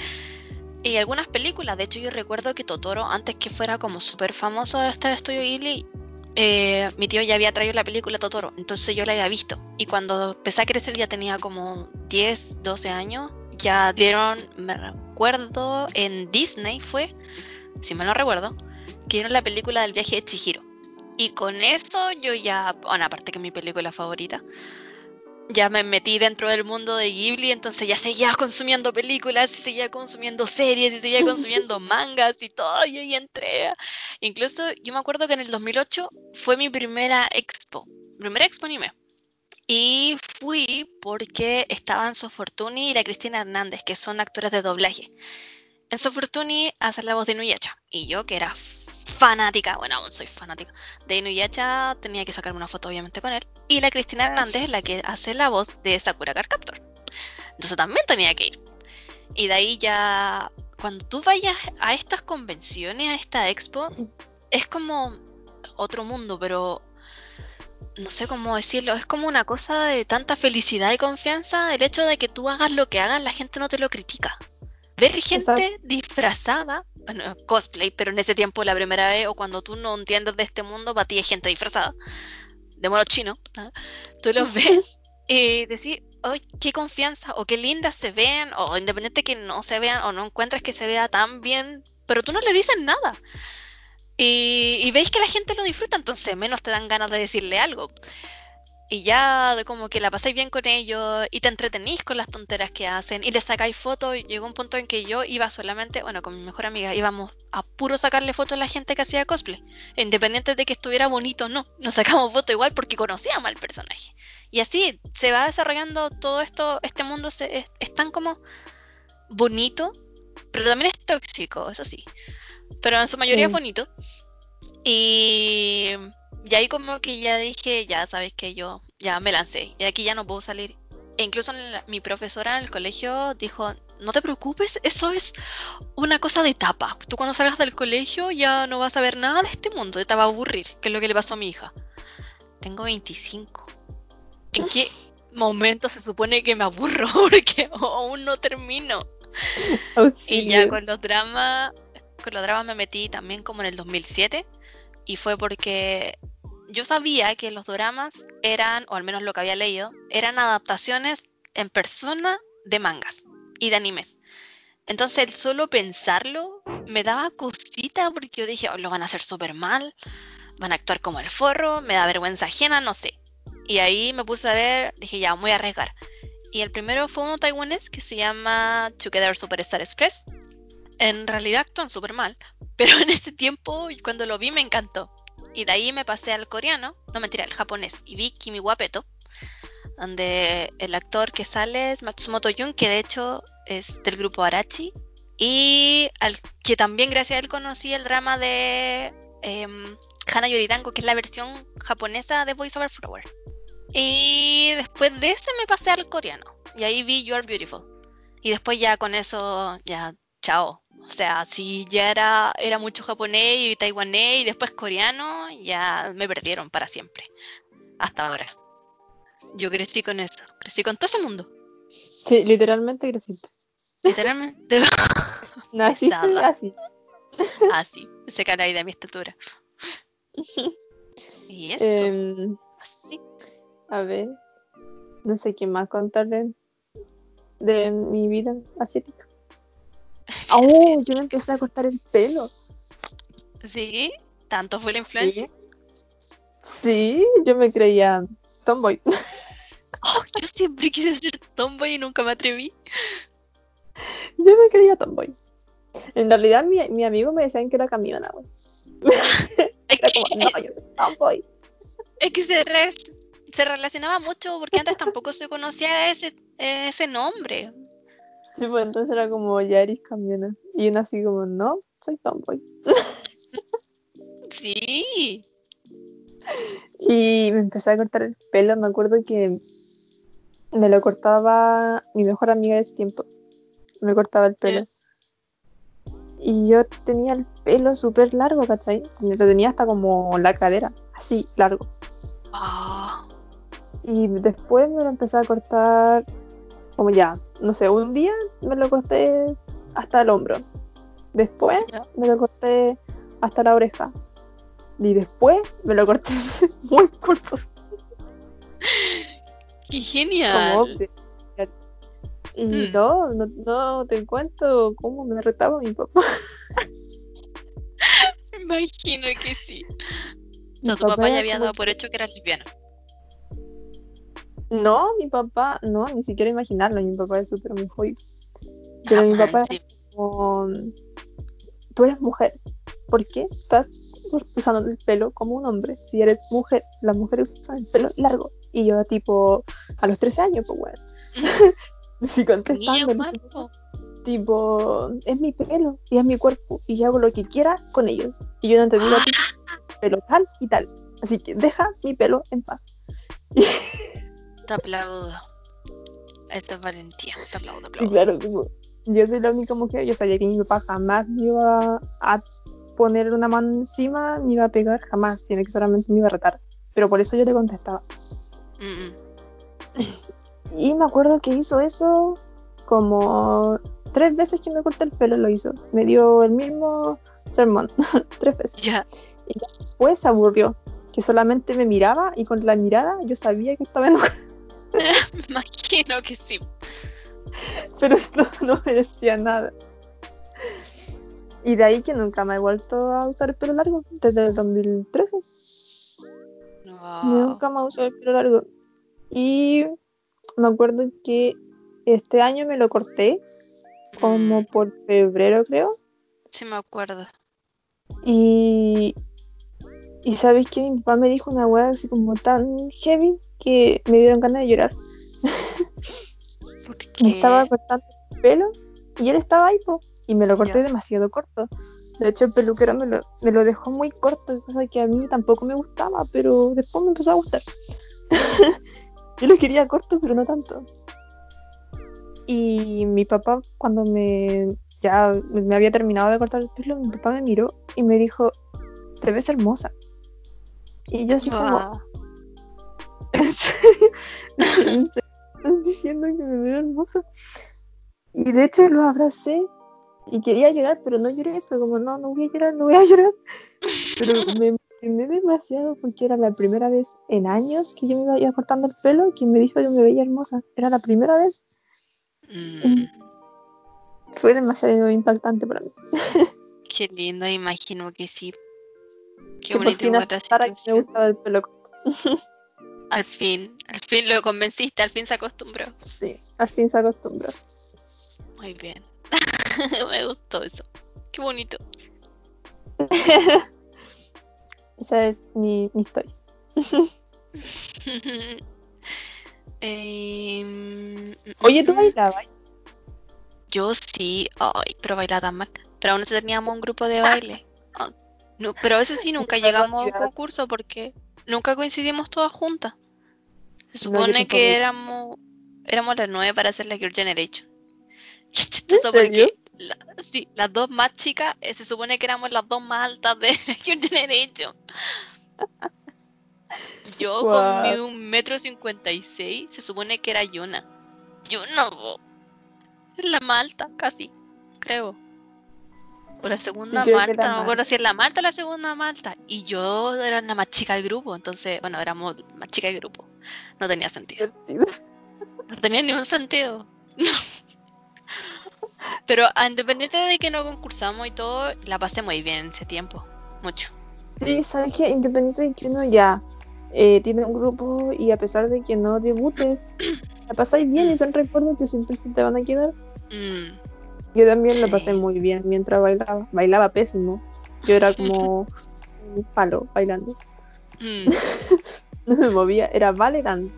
Y algunas películas, de hecho yo recuerdo que Totoro, antes que fuera como súper famoso de estar estudio Ghibli, eh, mi tío ya había traído la película Totoro, entonces yo la había visto. Y cuando empecé a crecer ya tenía como 10, 12 años, ya dieron, me recuerdo, en Disney fue, si mal no recuerdo, que dieron la película del viaje de Chihiro. Y con eso yo ya, bueno, aparte que es mi película favorita, ya me metí dentro del mundo de Ghibli, entonces ya seguía consumiendo películas, y seguía consumiendo series, y seguía consumiendo mangas y todo, y ahí entré. Incluso yo me acuerdo que en el 2008 fue mi primera expo, primera expo anime. Y fui porque estaban Sofortuni y la Cristina Hernández, que son actores de doblaje. En Sofortuni hace la voz de Nuyacha, y yo que era fanática, bueno, aún soy fanática de Inuyasha, tenía que sacarme una foto obviamente con él. Y la Cristina Hernández, la que hace la voz de Sakura Card Captor. Entonces también tenía que ir. Y de ahí ya, cuando tú vayas a estas convenciones, a esta expo, es como otro mundo, pero no sé cómo decirlo, es como una cosa de tanta felicidad y confianza, el hecho de que tú hagas lo que hagas, la gente no te lo critica. Ver gente disfrazada bueno, cosplay, pero en ese tiempo la primera vez o cuando tú no entiendes de este mundo, para ti hay gente disfrazada, de modo chino, tú los ves y decís, ¡ay, qué confianza! o qué lindas se ven, o independiente que no se vean o no encuentres que se vea tan bien, pero tú no le dices nada. Y, y veis que la gente lo disfruta, entonces menos te dan ganas de decirle algo y ya de como que la pasáis bien con ellos y te entretenís con las tonteras que hacen y le sacáis fotos. Llegó un punto en que yo iba solamente, bueno, con mi mejor amiga, íbamos a puro sacarle fotos a la gente que hacía cosplay, independiente de que estuviera bonito o no. Nos sacamos fotos igual porque conocíamos al personaje. Y así se va desarrollando todo esto, este mundo se, es, tan como bonito, pero también es tóxico, eso sí. Pero en su mayoría es bonito. Y y ahí como que ya dije, ya sabes que yo ya me lancé y aquí ya no puedo salir. E incluso mi profesora en el colegio dijo, no te preocupes, eso es una cosa de etapa. Tú cuando salgas del colegio ya no vas a ver nada de este mundo, te va a aburrir, que es lo que le pasó a mi hija. Tengo 25. ¿En qué momento se supone que me aburro? Porque aún no termino. y ya con los dramas, con los dramas me metí también como en el 2007 y fue porque yo sabía que los dramas eran, o al menos lo que había leído, eran adaptaciones en persona de mangas y de animes. Entonces el solo pensarlo me daba cosita porque yo dije, oh, lo van a hacer súper mal, van a actuar como el forro, me da vergüenza ajena, no sé. Y ahí me puse a ver, dije, ya, voy a arriesgar. Y el primero fue un taiwanés que se llama Together Superstar Express. En realidad actúan súper mal, pero en ese tiempo, cuando lo vi, me encantó. Y de ahí me pasé al coreano, no mentira, al japonés, y vi Kimi Wapeto, donde el actor que sale es Matsumoto Jun, que de hecho es del grupo Arachi, y al que también gracias a él conocí el drama de eh, Hana Yoridango, que es la versión japonesa de Voice Over Flower. Y después de ese me pasé al coreano, y ahí vi You Are Beautiful. Y después ya con eso, ya, chao, o sea, si ya era, era mucho japonés y taiwanés y después coreano, ya me perdieron para siempre. Hasta ahora. Yo crecí con eso. Crecí con todo ese mundo. Sí, literalmente creciste. Literalmente. Nací así. Así. Ese cara ahí de mi estatura. y eso. Em, así. A ver. No sé qué más contarle de mi vida asiática. Oh, yo me empecé a cortar el pelo. ¿Sí? ¿Tanto fue la influencia? Sí, yo me creía tomboy. Oh, yo siempre quise ser tomboy y nunca me atreví. Yo me creía tomboy. En realidad, mi, mi amigo me decían que era camiona, güey. Era como, no, yo soy tomboy. es que se, re- se relacionaba mucho porque antes tampoco se conocía ese, ese nombre. Sí, pues entonces era como, ya eres camiona. Y uno así como, no, soy tomboy. Sí. Y me empecé a cortar el pelo. Me acuerdo que me lo cortaba mi mejor amiga de ese tiempo. Me cortaba el pelo. Y yo tenía el pelo súper largo, ¿cachai? Lo tenía hasta como la cadera, así, largo. Ah, Y después me lo empecé a cortar, como ya, no sé, un día me lo corté hasta el hombro. Después me lo corté hasta la oreja. Y después me lo corté muy corto, Qué genial. Y Mm. no, no, no te cuento cómo me retaba mi papá. Me imagino que sí. O sea, tu papá ya había dado por hecho que eras lesbiana. No, mi papá, no, ni siquiera imaginarlo, mi papá es súper homofóbico. Pero Ah, mi papá sí. como, tú eres mujer, ¿por qué estás usando el pelo como un hombre? Si eres mujer, las mujeres usan el pelo largo. Y yo tipo, a los 13 años, pues bueno, así Niña contestando, tipo, es mi pelo y es mi cuerpo y yo hago lo que quiera con ellos. Y yo no te digo a ti, pelo tal y tal. Así que deja mi pelo en paz. Te aplaudo. Esta es valentía. Te aplaudo, te Y claro, tipo, yo soy la única mujer, yo sabía que mi papá jamás me iba a poner una mano encima, ni iba a pegar, jamás, sino que solamente me iba a retar. Pero por eso yo le contestaba. Mm, mm. Y me acuerdo que hizo eso como tres veces que me corté el pelo, lo hizo. Me dio el mismo sermón, tres veces. Ya. Después se aburrió, que solamente me miraba y con la mirada yo sabía que estaba enojada, Me imagino que sí. pero no, no me decía nada. Y de ahí que nunca me he vuelto a usar el pelo largo, desde el 2013. Wow. Nunca me he usado el pelo largo. Y me acuerdo que este año me lo corté, como Mm, por febrero creo. sí me acuerdo. Y, y sabes que mi papá me dijo una weá así como tan heavy que me dieron ganas de llorar. ¿Por Me estaba cortando el pelo y él estaba ahí, po, y me lo corté demasiado corto. De hecho, el peluquero me lo, me lo dejó muy corto, cosa que a mí tampoco me gustaba, pero después me empezó a gustar. Yo lo quería corto, pero no tanto. Y mi papá, cuando me ya me había terminado de cortar el pelo, mi papá me miró y me dijo, te ves hermosa. Y yo así como, Wow. ¿En serio? ¿En serio ¿Estás diciendo que me veo hermosa? Y de hecho lo abracé y quería llorar, pero no lloré. Fue como, no, no voy a llorar, no voy a llorar. Pero me emocioné demasiado porque era la primera vez en años que yo me iba cortando el pelo que me dijo que me veía hermosa. Era la primera vez. Mm, Fue demasiado impactante para mí. qué lindo, imagino que sí. Qué que la aceptara que me gustaba el pelo. Al fin, al fin lo convenciste, al fin se acostumbró. Sí, al fin se acostumbró. Muy bien. Me gustó eso. Qué bonito. Esa es mi, mi historia. Em, Oye, ¿tú mm, bailabas? Yo sí, ay, pero bailaba tan mal. Pero aún así teníamos un grupo de baile. Ah, no, pero a veces sí nunca llegamos a un concurso porque nunca coincidimos todas juntas. Se supone que éramos éramos las nueve para hacer la Girl Generation. Es chistoso porque la- sí, las dos más chicas eh, se supone que éramos las dos más altas de la Girl Generation. Yo con mi un metro cincuenta y seis se supone que era Yuna. Yuna, es la más alta, casi, creo. O la segunda Malta, la no me acuerdo si es la Malta o la segunda Malta. Y yo era la más chica del grupo, entonces, bueno, éramos más chica del grupo. No tenía sentido. No tenía ningún sentido. Pero a independiente de que no concursamos y todo, la pasé muy bien en ese tiempo. Mucho. Sí, sabes que independiente de que uno ya eh, tiene un grupo y a pesar de que no debutes, la pasáis bien y son recuerdos que siempre se te van a quedar. Mm, Yo también lo pasé muy bien mientras bailaba. Bailaba pésimo. Yo era como un palo bailando. Mm. No me movía, era ballet dance.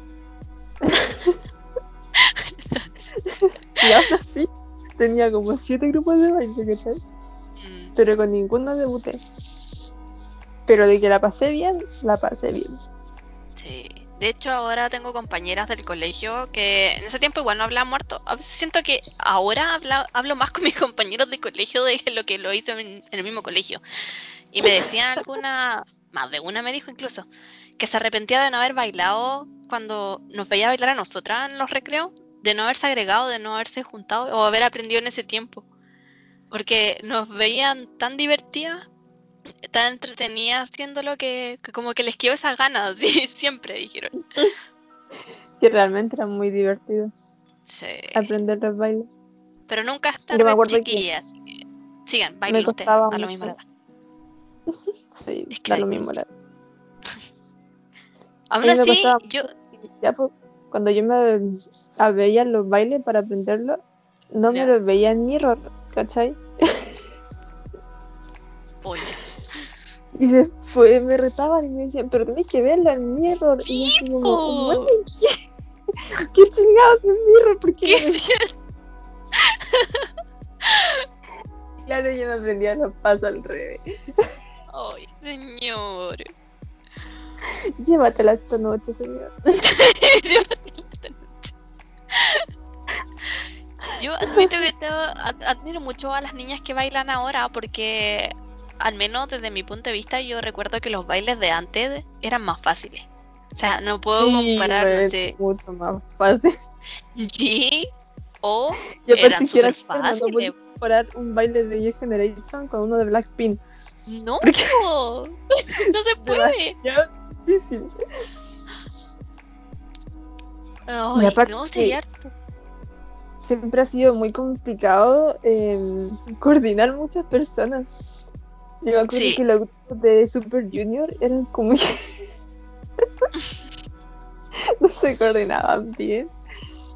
y aún así tenía como siete grupos de baile, ¿cachai? Mm. Pero con ninguno debuté. Pero de que la pasé bien, la pasé bien. De hecho, ahora tengo compañeras del colegio que en ese tiempo igual no hablaba muerto. Siento que ahora habla- hablo más con mis compañeros de colegio de lo que lo hice en, en el mismo colegio. Y me decían alguna, más de una me dijo incluso, que se arrepentía de no haber bailado cuando nos veía bailar a nosotras en los recreos, de no haberse agregado, de no haberse juntado o haber aprendido en ese tiempo. Porque nos veían tan divertidas, tan entretenidas haciéndolo que, que como que les quedó esas ganas, sí, siempre dijeron. Que realmente era muy divertido Sí. aprender los bailes. Pero nunca Yo me acuerdo que así que Sigan, bailen ustedes, a misma edad. Sí, Es que da lo mismo. La... Aún así, yo... Ya, pues, cuando yo me veía los bailes para aprenderlo, no Ya. me los veía en Mirror, ¿cachai? Y después me retaban y me decían, pero tenés que verlo en Mirror. Y yo como, po. "Bueno, ¿qué? ¿Qué chingados es Mirror? ¿Por qué ¿qué? no me- Claro, yo me aprendía los pasos al revés. Ay, señor. Llévatela esta noche, señor. Yo admito que te- ad- admiro mucho a las niñas que bailan ahora porque, al menos desde mi punto de vista, yo recuerdo que los bailes de antes eran más fáciles. O sea, no puedo Sí, comparar, no sé, mucho más fácil. G o Y aparte eran que era súper no fáciles. podías comparar un baile de Year Generation con uno de Blackpink. No, no se puede. Difícil. Ay, aparte no, sería harto. Siempre ha sido muy complicado eh, coordinar muchas personas. Yo me acuerdo Sí. que los grupos de Super Junior eran como no se coordinaban bien.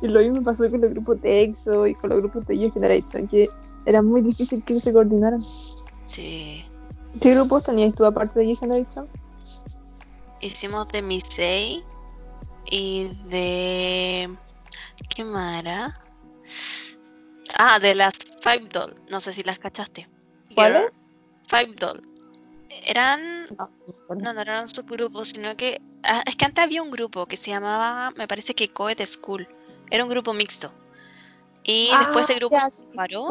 Y lo mismo pasó con los grupos de EXO y con los grupos de Year Generation, que era muy difícil que se coordinaran. Sí. ¿Qué grupos tenías tú aparte de Year Generation? Hicimos de Misei y de. ¿Qué más era? Ah, de las Five Doll. No sé si las cachaste. ¿Cuáles? Five Doll. Eran. No, No, no eran un subgrupo, sino que. ah, es que antes había un grupo que se llamaba. Me parece que Coed School. Era un grupo mixto. Y después ese grupo Ah, ya, se separó.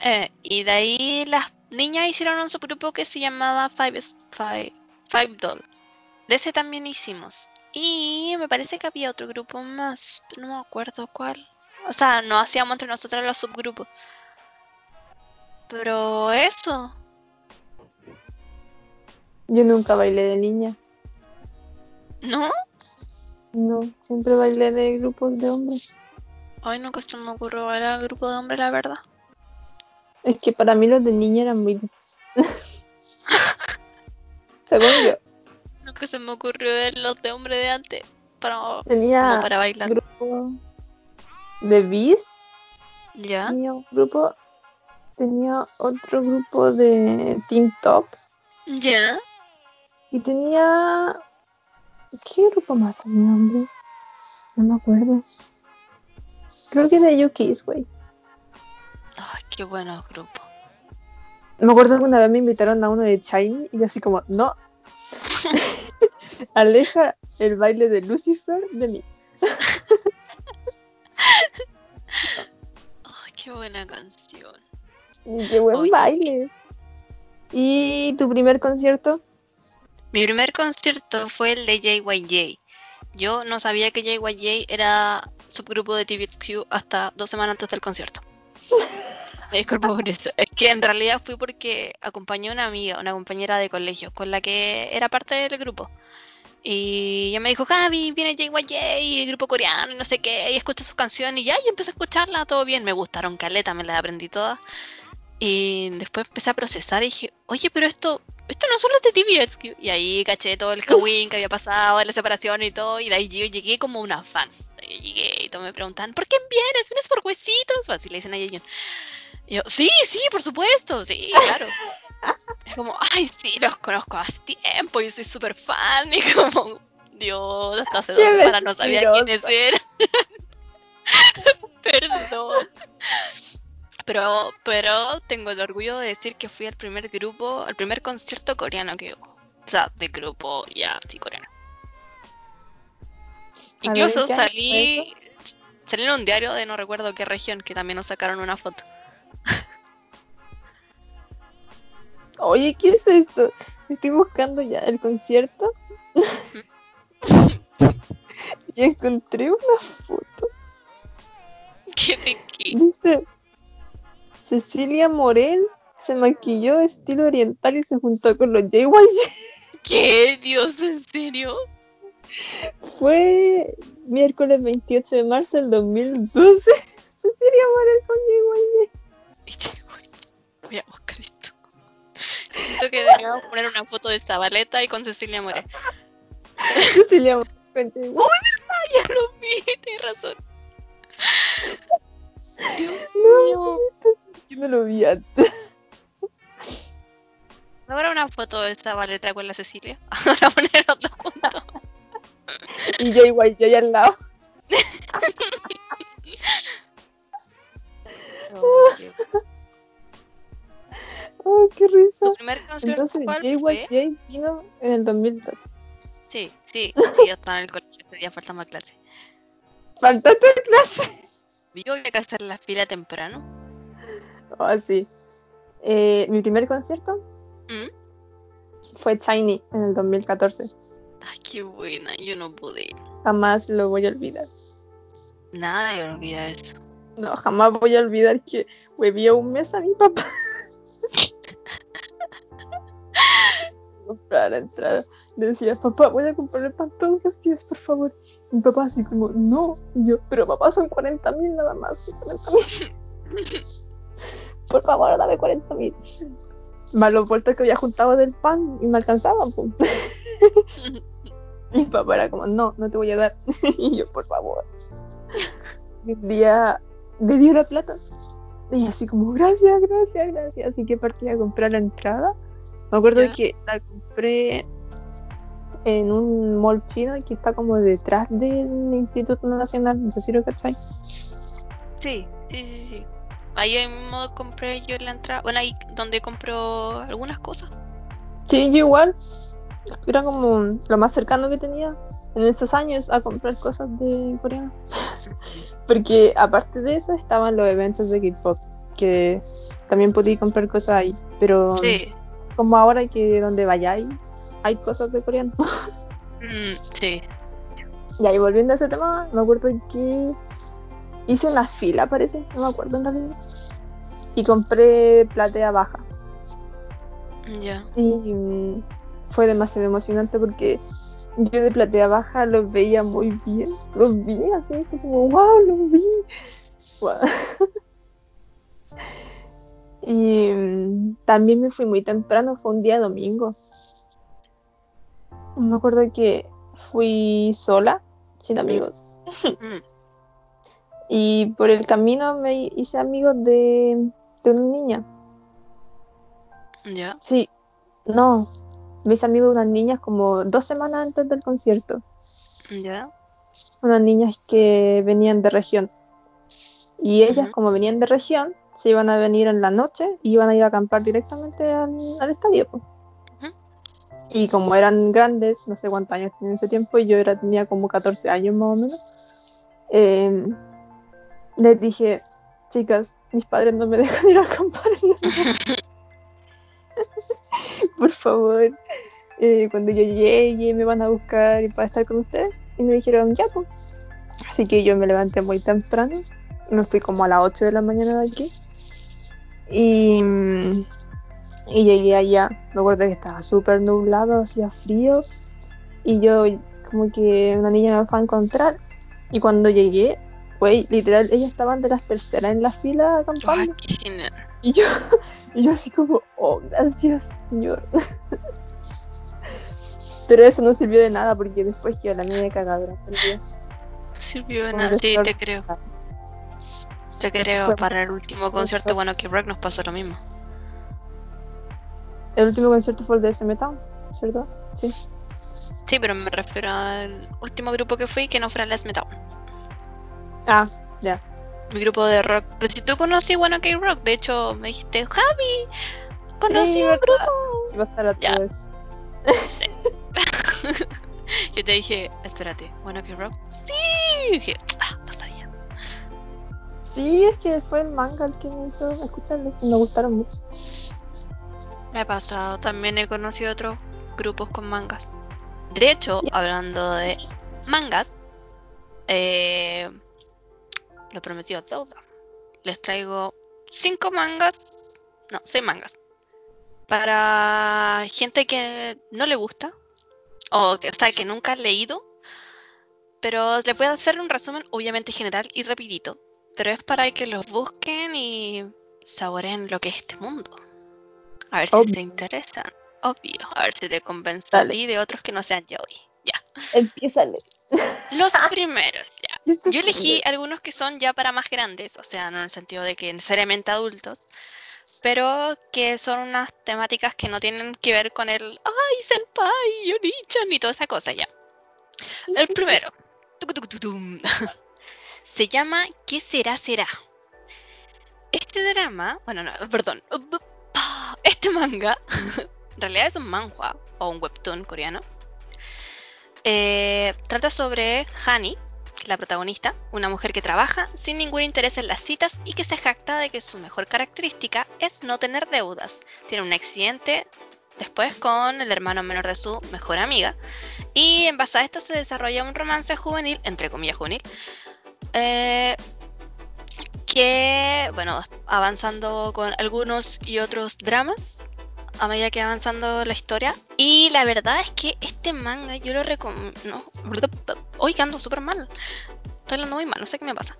eh, y de ahí las niñas hicieron un subgrupo que se llamaba Five, Five, Five Doll. De ese también hicimos. Y me parece que había otro grupo más, no me acuerdo cuál. O sea, no hacíamos entre nosotros los subgrupos. Pero eso. Yo nunca bailé de niña. ¿No? No, siempre bailé de grupos de hombres. Ay, nunca se me ocurrió bailar grupo de hombres, la verdad. Es que para mí los de niña eran muy difíciles. Según yo, Nunca se me ocurrió ver los de hombre de antes. Para, tenía para bailar. grupo de bis, ¿Ya? tenía un grupo, tenía otro grupo de Teen Top ¿Ya? y tenía ¿qué grupo más tenía hombre? No me acuerdo. Creo que de UK's, güey. Ay, qué buenos grupos. Me acuerdo que una vez me invitaron a uno de Shiny y yo así como, no. Aleja el baile de Lucifer de mí. Ay, qué buena canción. Y qué buen Oye. baile. ¿Y tu primer concierto? Mi primer concierto fue el de JYJ. Yo no sabía que JYJ era subgrupo de TVXQ hasta dos semanas antes del concierto. Me disculpo por eso. Es que en realidad fui porque acompañé a una amiga, una compañera de colegio, con la que era parte del grupo. Y ella me dijo, Javi, viene JYJ, el grupo coreano y no sé qué, y escucha sus canciones. Y ya, yo empecé a escucharla, todo bien, me gustaron caleta, me las aprendí todas. Y después empecé a procesar y dije, oye, pero esto, esto no son los de TVXQ. Y ahí caché todo el kawin que había pasado, la separación y todo. Y de ahí yo llegué como una fan. llegué y todos me preguntan, ¿por qué vienes? ¿Vienes por huesitos? Así le dicen a Yeon. Y yo, sí, sí, por supuesto, sí, claro. Es como, ay, sí, los conozco hace tiempo, yo soy súper fan. Y como, Dios, hasta hace dos semanas no sabía quiénes eran. Perdón. Pero, pero tengo el orgullo de decir que fui al primer grupo, al primer concierto coreano que hubo. O sea, de grupo ya, sí, coreano. A Incluso ¿en qué año fue salí, salí en un diario de no recuerdo qué región, que también nos sacaron una foto. Oye, ¿qué es esto? Estoy buscando ya el concierto. y encontré una foto. ¿Qué de qué? Dice Cecilia Morel se maquilló estilo oriental y se juntó con los JYJ. ¿Qué? Dios, ¿en serio? Fue miércoles 28 de marzo del 2012. Cecilia Morel con llegó, Voy a buscar esto. Siento que deberíamos poner una foto de Zabaleta y con Cecilia Morel. Cecilia Morel con. Ah, ya lo vi, tienes razón. Dios No, yo no lo vi antes. Ahora una foto de Zabaleta con la Cecilia. Ahora poner los dos juntos. Y JYJ ahí al lado. Oh, qué risa. ¿Tu primer concierto Entonces? JYJ vino en el 2012. Sí, sí, sí, yo estaba en el colegio ese día, faltaba clase. Faltaste clase. Yo había que hacer la fila temprano. Oh, sí. Eh, mi primer concierto ¿Mm? fue Shiny en el 2014. Ay, qué buena, yo no pude. Jamás lo voy a olvidar. Nada de olvidar eso. No, jamás voy a olvidar que huevió un mes a mi papá. comprar la entrada. Decía, papá, voy a comprar el pan todos los días, por favor. Mi papá así como, no. Y yo, pero papá, son 40 mil nada más. 40.000. por favor, dame 40 mil. Más los vueltos que había juntado del pan y me alcanzaban. Mi papá era como, no, no te voy a dar. y yo, por favor. Y un día me dio la plata. Y así como, gracias, gracias, gracias. Así que partí a comprar la entrada. Me acuerdo que la compré en un mall chino que está como detrás del Instituto Nacional. No sé si lo cachai. Sí, sí, sí, sí. Ahí mismo compré yo la entrada. Bueno, ahí donde compro algunas cosas. Sí, yo igual. Era como lo más cercano que tenía en esos años a comprar cosas de coreano. Porque aparte de eso estaban los eventos de K-pop, que también podía comprar cosas ahí. Pero Sí. como ahora que donde vayáis hay cosas de coreano. Mm, sí. y ahí volviendo a ese tema, me acuerdo que hice una fila, parece, no me acuerdo en realidad. Y compré platea baja. Ya. Y mm, fue demasiado emocionante porque yo de platea baja los veía muy bien. Los vi así, fue como, wow, los vi. Y mm, también me fui muy temprano, fue un día domingo. Me acuerdo que fui sola, sin amigos. Mm, Y por el camino me hice amigos de, de una niña. Ya. Sí, no, me hice amigos de unas niñas como dos semanas antes del concierto. Ya. Unas niñas que venían de región. Y ellas, como venían de región, se iban a venir en la noche y iban a ir a acampar directamente al, al estadio. pues. Y como eran grandes, no sé cuántos años en ese tiempo, y yo era, tenía como 14 años más o menos, eh, les dije, chicas, mis padres no me dejan ir a acampar en la noche. Por favor, eh, cuando yo llegue me van a buscar para estar con ustedes. Y me dijeron, ya, pues. Así que yo me levanté muy temprano. Me fui como a las 8 de la mañana de aquí. Y, y llegué allá. Me acuerdo que estaba súper nublado, hacía frío. Y yo, como que una niña me fue a encontrar. Y cuando llegué, güey, literal, ellas estaban de las terceras en la fila acampando. Y yo, y yo así como, oh, gracias, señor. Pero eso no sirvió de nada porque después quedó la media el día. Sirvió de nada, sí, te creo. Te creo, Fue- para el último concierto, fue- bueno, que Rock nos pasó lo mismo. El último concierto fue el de SM Town, ¿cierto? Sí. Sí, pero me refiero al último grupo que fui que no fuera Les Metal. Ah, ya. Mi grupo de rock. Pero si tú conocí Bueno K Rock, de hecho me dijiste, Javi, conocí Sí, un grupo. Iba a estar a Ya. Sí. Yo te dije, espérate, Bueno K Rock. Sí. Y dije, ah, no sabía. Sí, es que fue el manga el que me hizo escucharlos y me gustaron mucho. Me ha pasado, también he conocido otros grupos con mangas. De hecho, hablando de mangas, eh, lo prometido es deuda. Les traigo cinco mangas, no, seis mangas, para gente que no le gusta, o que, o sea, que nunca ha leído, pero les voy a hacer un resumen, obviamente general y rapidito, pero es para que los busquen y saboreen lo que es este mundo. A ver si Obvio. te interesan. Obvio. A ver si te convence a ti de otros que no sean Joey. Ya. Empiézale. Los primeros, ya. Yo elegí algunos que son ya para más grandes, o sea, no en el sentido de que necesariamente adultos, pero que son unas temáticas que no tienen que ver con el ay, senpai, Yonichan y toda esa cosa ya. El primero. Se llama ¿Qué será será? Este drama, bueno, no, perdón. Este manga, en realidad es un manhwa o un webtoon coreano. Eh, trata sobre Hani, la protagonista, una mujer que trabaja sin ningún interés en las citas y que se jacta de que su mejor característica es no tener deudas. Tiene un accidente después con el hermano menor de su mejor amiga y en base a esto se desarrolla un romance juvenil, entre comillas juvenil, eh, que, bueno, avanzando con algunos y otros dramas a medida que va avanzando la historia. Y la verdad es que este manga yo lo recomiendo. No, hoy que ando súper mal. Estoy hablando muy mal, no sé qué me pasa.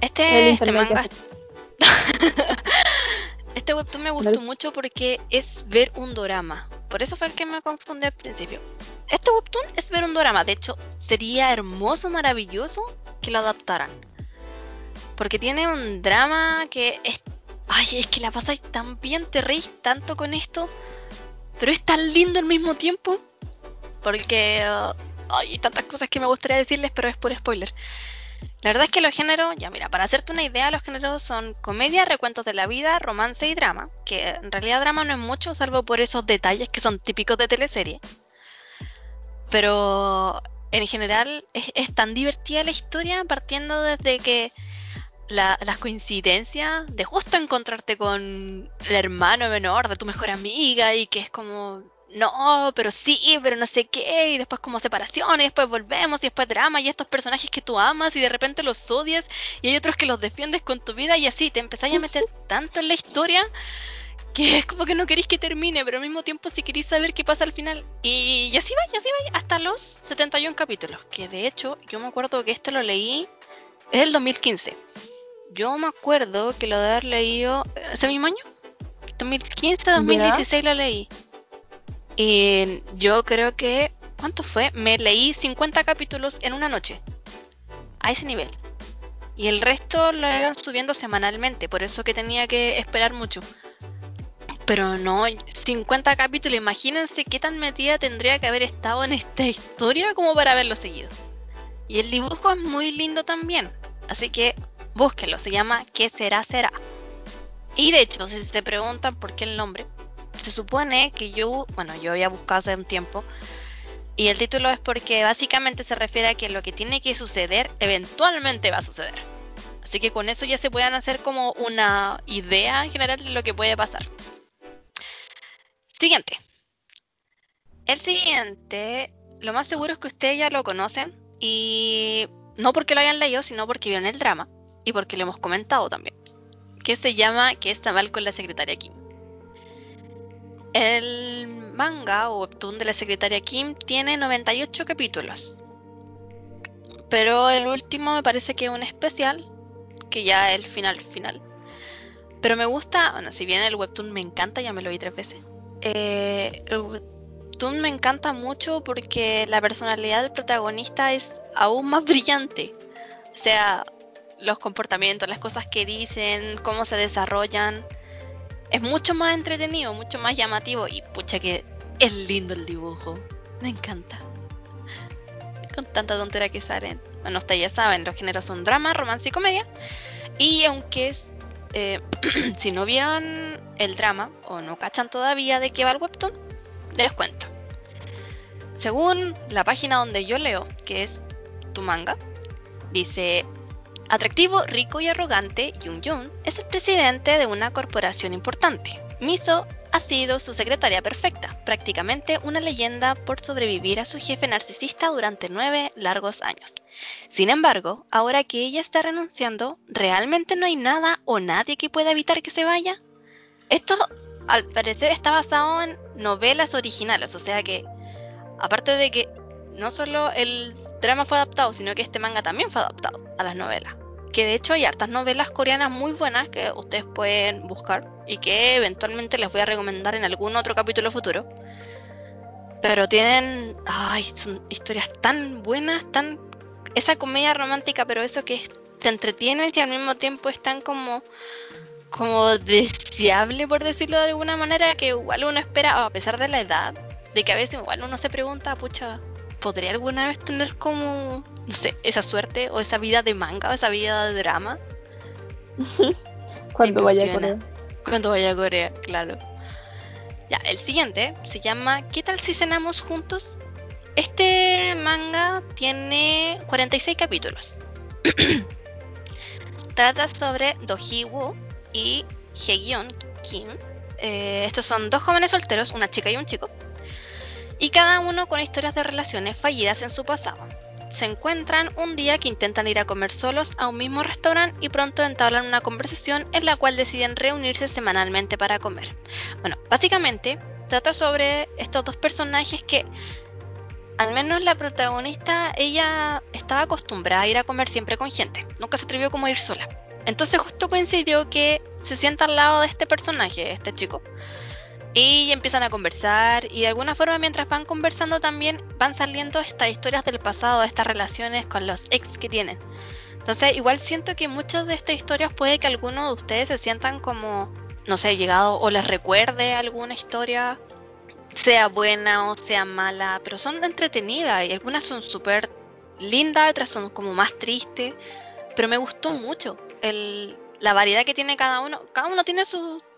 Este, este manga. este webtoon me gustó mucho porque es ver un dorama. Por eso fue el que me confundí al principio. Este webtoon es ver un dorama. De hecho, sería hermoso, maravilloso que lo adaptaran. Porque tiene un drama que es. Ay, es que la pasáis tan bien, te reís tanto con esto. Pero es tan lindo al mismo tiempo. Porque. uh, ay, hay tantas cosas que me gustaría decirles, pero es por spoiler. La verdad es que los géneros, ya mira, para hacerte una idea, los géneros son comedia, recuentos de la vida, romance y drama. Que en realidad drama no es mucho, salvo por esos detalles que son típicos de teleserie. Pero en general es, es tan divertida la historia partiendo desde que la- las coincidencias de justo encontrarte con el hermano menor de tu mejor amiga y que es como, no, pero sí, pero no sé qué, y después como separación, y después volvemos, y después drama, y estos personajes que tú amas y de repente los odias, y hay otros que los defiendes con tu vida, y así te empezáis a meter tanto en la historia que es como que no queréis que termine, pero al mismo tiempo si queréis saber qué pasa al final. Y, y así va, y así va, hasta los 71 capítulos, que de hecho yo me acuerdo que esto lo leí, es del 2015. Yo me acuerdo que lo de haber leído ese mismo año, 2015, 2016 lo leí. Y yo creo que, ¿cuánto fue? Me leí 50 capítulos en una noche. A ese nivel. Y el resto lo iban subiendo semanalmente, por eso que tenía que esperar mucho. Pero no, 50 capítulos, imagínense qué tan metida tendría que haber estado en esta historia como para haberlo seguido. Y el dibujo es muy lindo también, así que búsquenlo, se llama ¿Qué será será? Y de hecho, si se preguntan por qué el nombre, se supone que yo, bueno, yo había buscado hace un tiempo, y el título es porque básicamente se refiere a que lo que tiene que suceder eventualmente va a suceder. Así que con eso ya se pueden hacer como una idea general de lo que puede pasar. Siguiente. El siguiente, lo más seguro es que ustedes ya lo conocen y no porque lo hayan leído, sino porque vieron el drama y porque lo hemos comentado también. Que se llama ¿Qué está mal con la secretaria Kim? El manga o webtoon de la secretaria Kim tiene 98 capítulos. Pero el último me parece que es un especial, que ya es el final final. Pero me gusta, bueno, si bien el webtoon me encanta, ya me lo vi tres veces. eh, el webtoon me encanta mucho porque la personalidad del protagonista es aún más brillante. O sea, los comportamientos, las cosas que dicen, cómo se desarrollan. Es mucho más entretenido, mucho más llamativo y pucha que es lindo el dibujo. Me encanta. Con tanta tontera que salen. Bueno, ustedes ya saben, los géneros son drama, romance y comedia. Y aunque es, eh, si no vieron el drama o no cachan todavía de qué va el webtoon, les cuento. Según la página donde yo leo, que es tu manga, dice Atractivo, rico y arrogante, Jung Jun es el presidente de una corporación importante. Miso ha sido su secretaria perfecta, prácticamente una leyenda por sobrevivir a su jefe narcisista durante nueve largos años. Sin embargo, ahora que ella está renunciando, ¿realmente no hay nada o nadie que pueda evitar que se vaya? Esto, al parecer, está basado en novelas originales, o sea que, aparte de que no solo el drama fue adaptado, sino que este manga también fue adaptado a las novelas. Que de hecho hay hartas novelas coreanas muy buenas que ustedes pueden buscar y que eventualmente les voy a recomendar en algún otro capítulo futuro. Pero tienen, ay, son historias tan buenas, tan esa comedia romántica, pero eso que te entretiene y al mismo tiempo es tan como como deseable por decirlo de alguna manera que igual uno espera a pesar de la edad de que a veces igual uno se pregunta pucha podría alguna vez tener como no sé esa suerte o esa vida de manga o esa vida de drama cuando vaya a Corea cuando vaya a Corea claro ya el siguiente se llama ¿qué tal si cenamos juntos? Este manga tiene 46 capítulos. Trata sobre Doji Woo y Hyeon Kim. Eh, estos son dos jóvenes solteros, una chica y un chico, y cada uno con historias de relaciones fallidas en su pasado. Se encuentran un día que intentan ir a comer solos a un mismo restaurante y pronto entablan una conversación en la cual deciden reunirse semanalmente para comer. Bueno, básicamente trata sobre estos dos personajes que al menos la protagonista, ella estaba acostumbrada a ir a comer siempre con gente, nunca se atrevió como a ir sola. Entonces justo coincidió que se sienta al lado de este personaje, este chico, y empiezan a conversar y de alguna forma mientras van conversando también van saliendo estas historias del pasado, estas relaciones con los ex que tienen. Entonces igual siento que muchas de estas historias puede que algunos de ustedes se sientan como, no sé, llegado o les recuerde alguna historia sea buena o sea mala, pero son entretenidas y algunas son súper lindas, otras son como más tristes, pero me gustó mucho la variedad que tiene cada uno. Cada uno tiene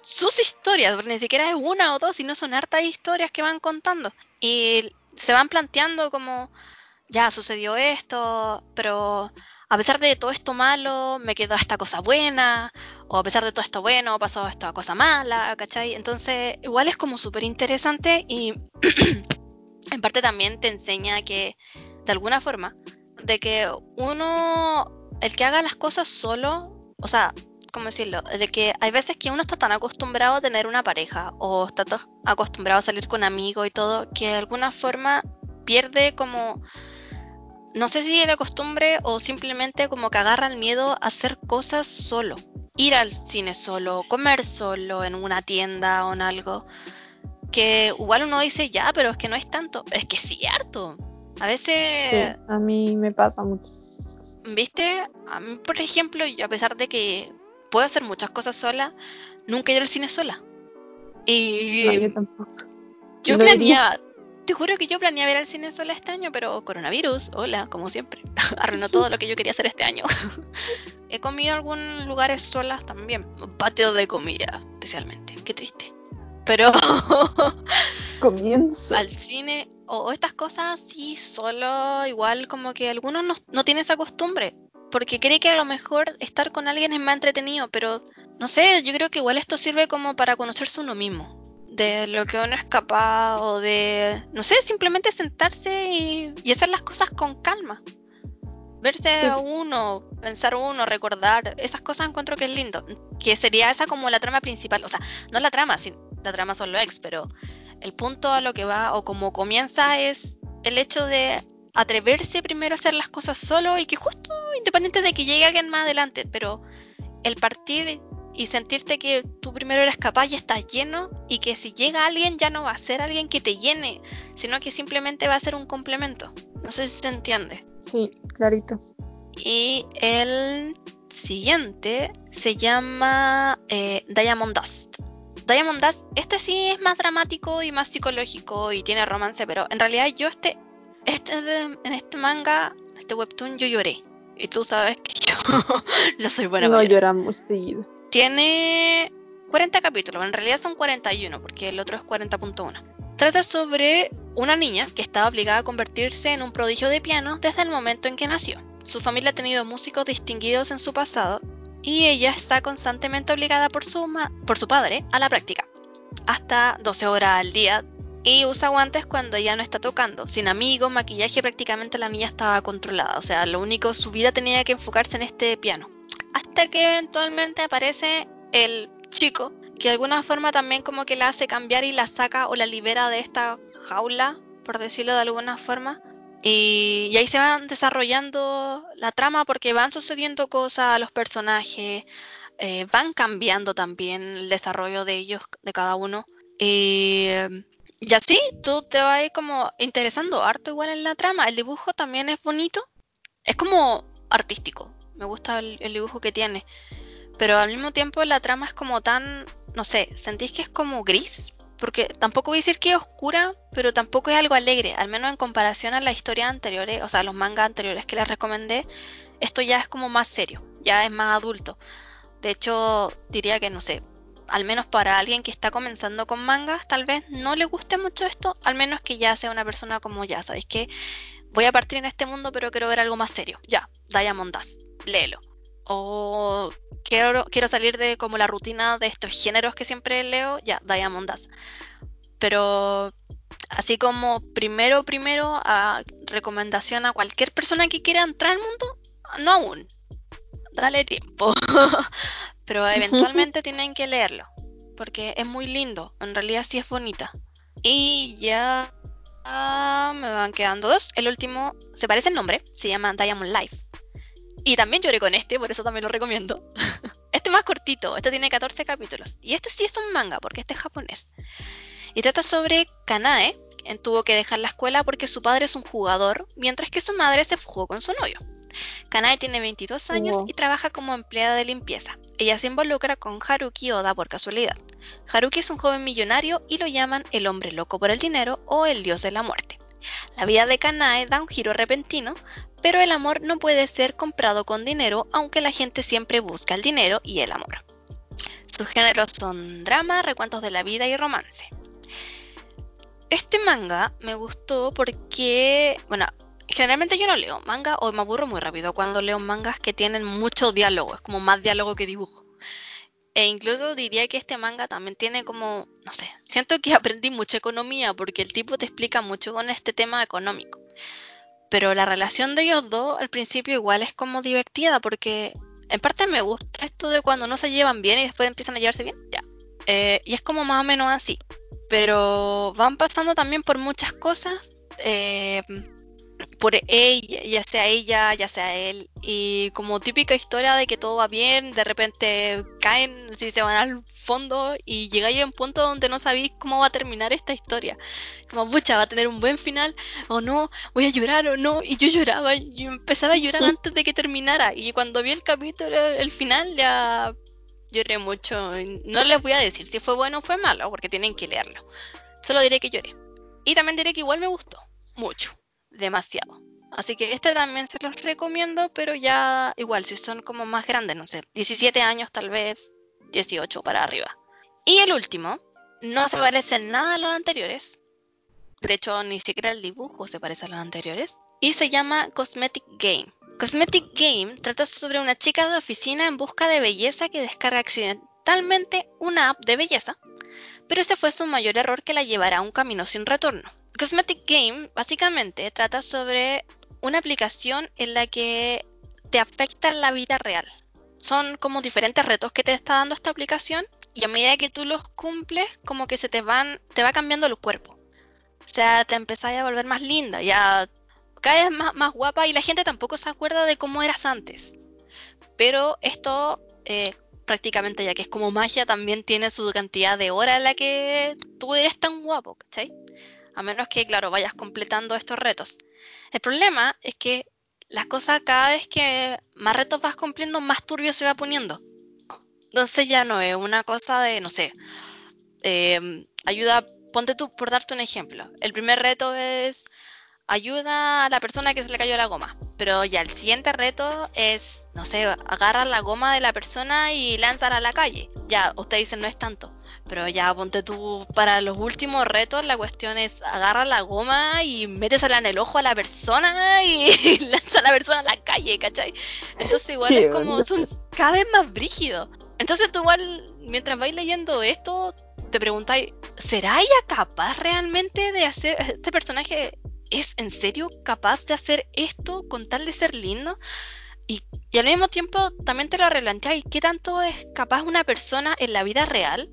sus historias, porque ni siquiera es una o dos, sino son hartas historias que van contando. Y se van planteando como, ya sucedió esto, pero a pesar de todo esto malo, me quedó esta cosa buena, o a pesar de todo esto bueno, pasó esta cosa mala, ¿cachai? Entonces, igual es como súper interesante y en parte también te enseña que, de alguna forma, de que uno, el que haga las cosas solo, o sea, ¿cómo decirlo? De que hay veces que uno está tan acostumbrado a tener una pareja, o está acostumbrado a salir con amigos y todo, que de alguna forma pierde como no sé si la costumbre o simplemente como que agarra el miedo a hacer cosas solo. Ir al cine solo, comer solo en una tienda o en algo. Que igual uno dice, ya, pero es que no es tanto. Es que es cierto. A veces... a mí me pasa mucho. ¿Viste? A mí, por ejemplo, yo a pesar de que puedo hacer muchas cosas sola, nunca ido al cine sola. Y... yo tampoco. Yo planeaba, te juro que yo planeaba ir al cine sola este año, pero coronavirus, hola, como siempre, arruinó todo lo que yo quería hacer este año. He comido en algunos lugares solas también, patio de comida, especialmente, qué triste. Pero comienzo al cine o, estas cosas sí, solo igual como que algunos no, no tienen esa costumbre, porque cree que a lo mejor estar con alguien es más entretenido, pero no sé, yo creo que igual esto sirve como para conocerse uno mismo de lo que uno es capaz o de, no sé, simplemente sentarse y, hacer las cosas con calma. Verse a uno, pensar uno, recordar, esas cosas encuentro que es lindo. Que sería esa como la trama principal, o sea, no la trama, sí, la trama son los ex, pero el punto a lo que va o como comienza es el hecho de atreverse primero a hacer las cosas solo y que justo independiente de que llegue alguien más adelante, pero el partir y sentirte que tú primero eres capaz y estás lleno y que si llega alguien ya no va a ser alguien que te llene, sino que simplemente va a ser un complemento. No sé si se entiende. Sí, clarito. Y el siguiente se llama eh, Diamond Dust. Diamond Dust, este sí es más dramático y más psicológico y tiene romance, pero en realidad yo este, este en este manga, este webtoon, yo lloré. Y tú sabes que yo no soy buena. No lloramos seguido. Tiene 40 capítulos, en realidad son 41 porque el otro es 40.1. Trata sobre una niña que estaba obligada a convertirse en un prodigio de piano desde el momento en que nació. Su familia ha tenido músicos distinguidos en su pasado y ella está constantemente obligada por su, por su padre a la práctica, hasta 12 horas al día, y usa guantes cuando ella no está tocando. Sin amigos, maquillaje, prácticamente la niña estaba controlada, o sea, lo único, su vida tenía que enfocarse en este piano. Hasta que eventualmente aparece el chico, que de alguna forma también como que la hace cambiar y la saca o la libera de esta jaula, por decirlo de alguna forma, y, ahí se van desarrollando la trama porque van sucediendo cosas a los personajes, eh, van cambiando también el desarrollo de ellos, de cada uno. Y, así tú te vas a como interesando harto igual en la trama. El dibujo también es bonito. Es como artístico. Me gusta el dibujo que tiene. Pero al mismo tiempo la trama es como tan, no sé, sentís que es como gris, porque tampoco voy a decir que es oscura, pero tampoco es algo alegre, al menos en comparación a las historias anteriores, o sea, los mangas anteriores que les recomendé, esto ya es como más serio, ya es más adulto. De hecho, diría que no sé, al menos para alguien que está comenzando con mangas, tal vez no le guste mucho esto, al menos que ya sea una persona como ya, ¿sabéis que Voy a partir en este mundo, pero quiero ver algo más serio. Ya, Diamond Dust, léelo. O quiero, quiero salir de como la rutina de estos géneros que siempre leo, ya, Diamond Dust. Pero así como primero, primero, a recomendación a cualquier persona que quiera entrar al mundo, no aún. Dale tiempo. Pero eventualmente tienen que leerlo. Porque es muy lindo. En realidad sí es bonita. Y ya me van quedando dos. El último se parece el nombre. Se llama Diamond Life. Y también lloré con este, por eso también lo recomiendo. este es más cortito, este tiene 14 capítulos. Y este sí es un manga, porque este es japonés. Y trata sobre Kanae, quien tuvo que dejar la escuela porque su padre es un jugador, mientras que su madre se fugó con su novio. Kanae tiene 22 años y trabaja como empleada de limpieza. Ella se involucra con Haruki Oda por casualidad. Haruki es un joven millonario y lo llaman el hombre loco por el dinero o el dios de la muerte. La vida de Kanae da un giro repentino, pero el amor no puede ser comprado con dinero, aunque la gente siempre busca el dinero y el amor. Sus géneros son drama, recuentos de la vida y romance. Este manga me gustó porque, bueno, generalmente yo no leo manga o me aburro muy rápido cuando leo mangas que tienen mucho diálogo, es como más diálogo que dibujo. E incluso diría que este manga también tiene como, no sé, siento que aprendí mucha economía porque el tipo te explica mucho con este tema económico. Pero la relación de ellos dos al principio igual es como divertida porque en parte me gusta esto de cuando no se llevan bien y después empiezan a llevarse bien. Ya. Eh, y es como más o menos así. Pero van pasando también por muchas cosas. Eh, por ella, ya sea ella, ya sea él, y como típica historia de que todo va bien, de repente caen, si se van al fondo y llegáis a un punto donde no sabéis cómo va a terminar esta historia. Como, pucha, va a tener un buen final o no, voy a llorar o no, y yo lloraba, yo empezaba a llorar antes de que terminara, y cuando vi el capítulo, el final, ya lloré mucho. No les voy a decir si fue bueno o fue malo, porque tienen que leerlo. Solo diré que lloré. Y también diré que igual me gustó, mucho demasiado. Así que este también se los recomiendo, pero ya igual, si son como más grandes, no sé, 17 años tal vez, 18 para arriba. Y el último, no se parece nada a los anteriores. De hecho, ni siquiera el dibujo se parece a los anteriores. Y se llama Cosmetic Game. Cosmetic Game trata sobre una chica de oficina en busca de belleza que descarga accidentalmente una app de belleza, pero ese fue su mayor error que la llevará a un camino sin retorno. Cosmetic Game básicamente trata sobre una aplicación en la que te afecta la vida real. Son como diferentes retos que te está dando esta aplicación y a medida que tú los cumples, como que se te van, te va cambiando el cuerpo. O sea, te empezás a volver más linda, ya caes más, más guapa y la gente tampoco se acuerda de cómo eras antes. Pero esto, eh, prácticamente ya que es como magia, también tiene su cantidad de horas en la que tú eres tan guapo, ¿cachai? A menos que, claro, vayas completando estos retos. El problema es que las cosas cada vez que más retos vas cumpliendo, más turbio se va poniendo. Entonces ya no es una cosa de, no sé, eh, ayuda, ponte tú, por darte un ejemplo. El primer reto es ayuda a la persona que se le cayó la goma. Pero ya el siguiente reto es, no sé, agarra la goma de la persona y lánzala a la calle. Ya, usted dice no es tanto. Pero ya ponte tú, para los últimos retos la cuestión es agarra la goma y métesela en el ojo a la persona y, lanza a la persona a la calle, ¿cachai? Entonces igual es como, son cada vez más brígidos. Entonces tú igual, mientras vais leyendo esto, te preguntáis, ¿será ella capaz realmente de hacer, este personaje es en serio capaz de hacer esto con tal de ser lindo? Y, y al mismo tiempo también te lo replanteáis, ¿qué tanto es capaz una persona en la vida real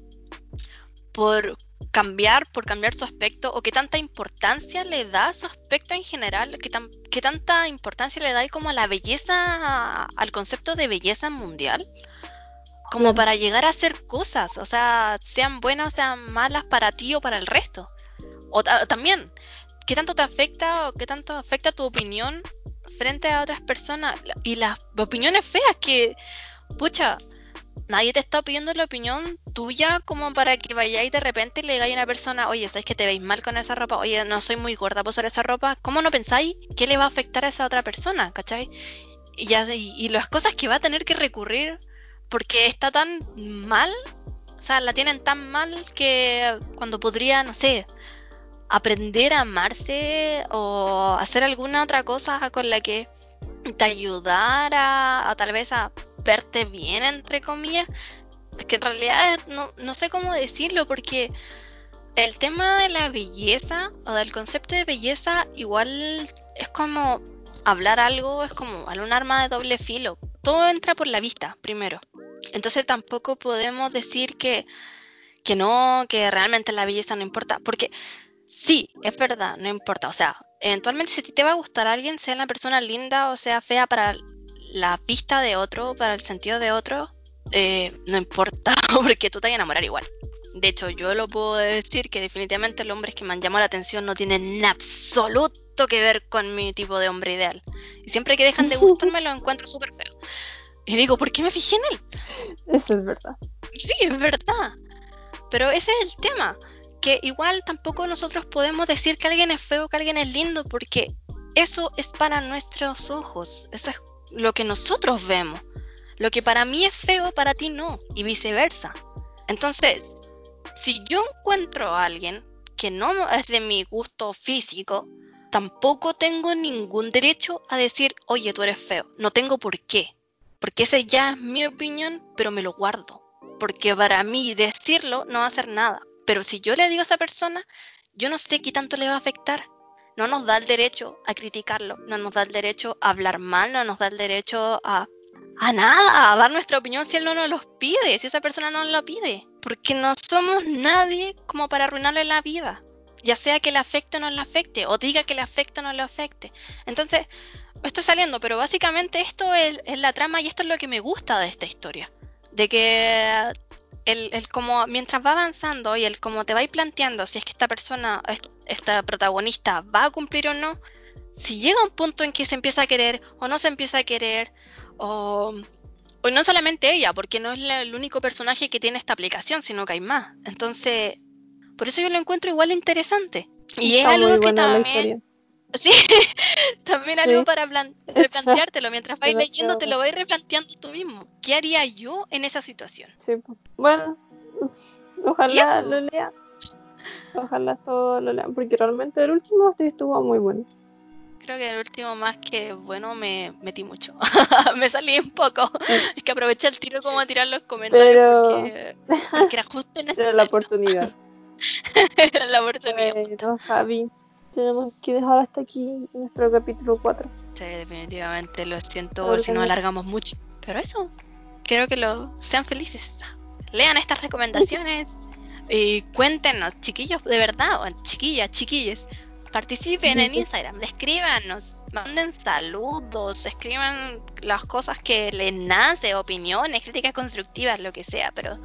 por cambiar, por cambiar su aspecto, o qué tanta importancia le da a su aspecto en general, qué, tan, qué tanta importancia le da como a la belleza, al concepto de belleza mundial, como para llegar a hacer cosas, o sea, sean buenas o sean malas para ti o para el resto. O también, ¿qué tanto te afecta o qué tanto afecta tu opinión frente a otras personas? Y las opiniones feas que, pucha, nadie te está pidiendo la opinión tuya como para que vayáis de repente y le digáis a una persona, oye, ¿sabes que te veis mal con esa ropa? Oye, no soy muy gorda por usar esa ropa. ¿Cómo no pensáis qué le va a afectar a esa otra persona? ¿Cachai? Y, ya, y, las cosas que va a tener que recurrir porque está tan mal, o sea, la tienen tan mal que cuando podría, no sé, aprender a amarse o hacer alguna otra cosa con la que te ayudara a tal vez a verte bien, entre comillas, es que en realidad no, no sé cómo decirlo, porque el tema de la belleza o del concepto de belleza igual es como hablar algo, es como un arma de doble filo. Todo entra por la vista primero. Entonces tampoco podemos decir que, que no, que realmente la belleza no importa, porque sí, es verdad, no importa. O sea, eventualmente si te va a gustar alguien, sea una persona linda o sea fea para la vista de otro, para el sentido de otro, eh, no importa, porque tú te vas a enamorar igual. De hecho, yo lo puedo decir que definitivamente los hombres que me han llamado la atención no tienen en absoluto que ver con mi tipo de hombre ideal. Y siempre que dejan de gustarme lo encuentro súper feo. Y digo, ¿por qué me fijé en él? Eso es verdad. Sí, es verdad. Pero ese es el tema. Que igual tampoco nosotros podemos decir que alguien es feo, que alguien es lindo, porque eso es para nuestros ojos. Eso es lo que nosotros vemos. Lo que para mí es feo, para ti no, y viceversa. Entonces, si yo encuentro a alguien que no es de mi gusto físico, tampoco tengo ningún derecho a decir, oye, tú eres feo. No tengo por qué. Porque esa ya es mi opinión, pero me lo guardo. Porque para mí decirlo no va a hacer nada. Pero si yo le digo a esa persona, yo no sé qué tanto le va a afectar no nos da el derecho a criticarlo, no nos da el derecho a hablar mal, no nos da el derecho a, a nada, a dar nuestra opinión si él no nos lo pide, si esa persona no lo pide. Porque no somos nadie como para arruinarle la vida. Ya sea que le afecte o no le afecte, o diga que le afecte o no le afecte. Entonces, estoy saliendo, pero básicamente esto es, es la trama y esto es lo que me gusta de esta historia. De que el, el, como mientras va avanzando y el como te va planteando si es que esta persona, esta protagonista va a cumplir o no, si llega un punto en que se empieza a querer o no se empieza a querer, o, o no solamente ella, porque no es el único personaje que tiene esta aplicación, sino que hay más. Entonces, por eso yo lo encuentro igual interesante. Y es algo que también... Sí, también algo para replanteártelo. Mientras vais leyendo, te lo vais replanteando tú mismo. ¿Qué haría yo en esa situación? Sí, bueno, ojalá lo lea. Ojalá todo lo lean, porque realmente el último estuvo muy bueno. Creo que el último más que bueno me metí mucho. me salí un poco. Es que aproveché el tiro como a tirar los comentarios porque, porque, era justo en ese Era la oportunidad. era la oportunidad. Bueno, Javi, tenemos que dejar hasta aquí nuestro capítulo 4. Sí, definitivamente, lo siento si nos alargamos mucho. Pero eso, quiero que lo sean felices. Lean estas recomendaciones y cuéntenos, chiquillos, de verdad, o chiquillas, chiquilles, participen en Instagram, escríbanos manden saludos, escriban las cosas que les nace, opiniones, críticas constructivas, lo que sea, pero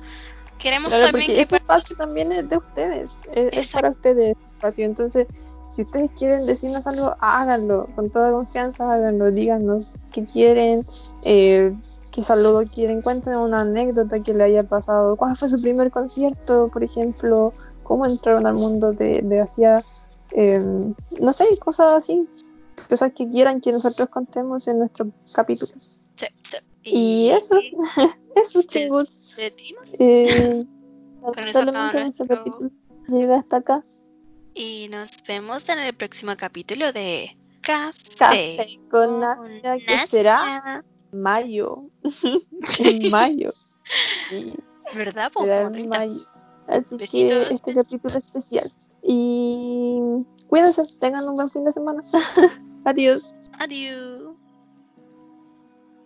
queremos Claro, también que este espacio también es de ustedes, es, es para ustedes espacio. Entonces, si ustedes quieren decirnos algo, háganlo con toda confianza, háganlo, díganos qué quieren, eh, qué saludo quieren, cuéntenos una anécdota que le haya pasado, cuál fue su primer concierto, por ejemplo, cómo entraron al mundo de, de Asia, eh, no sé, cosas así, cosas que quieran que nosotros contemos en nuestro capítulo. Sí, sí. Y eso, eso chicos. Eh, Con eso nuestro- capítulo llega hasta acá. Y nos vemos en el próximo capítulo de Café, Café con Asia, que será mayo. en mayo. Sí, ¿Verdad? Será en 30. mayo. Así Besitos, que este besitos. capítulo especial. Y cuídense, tengan un buen fin de semana. Adiós. Adiós.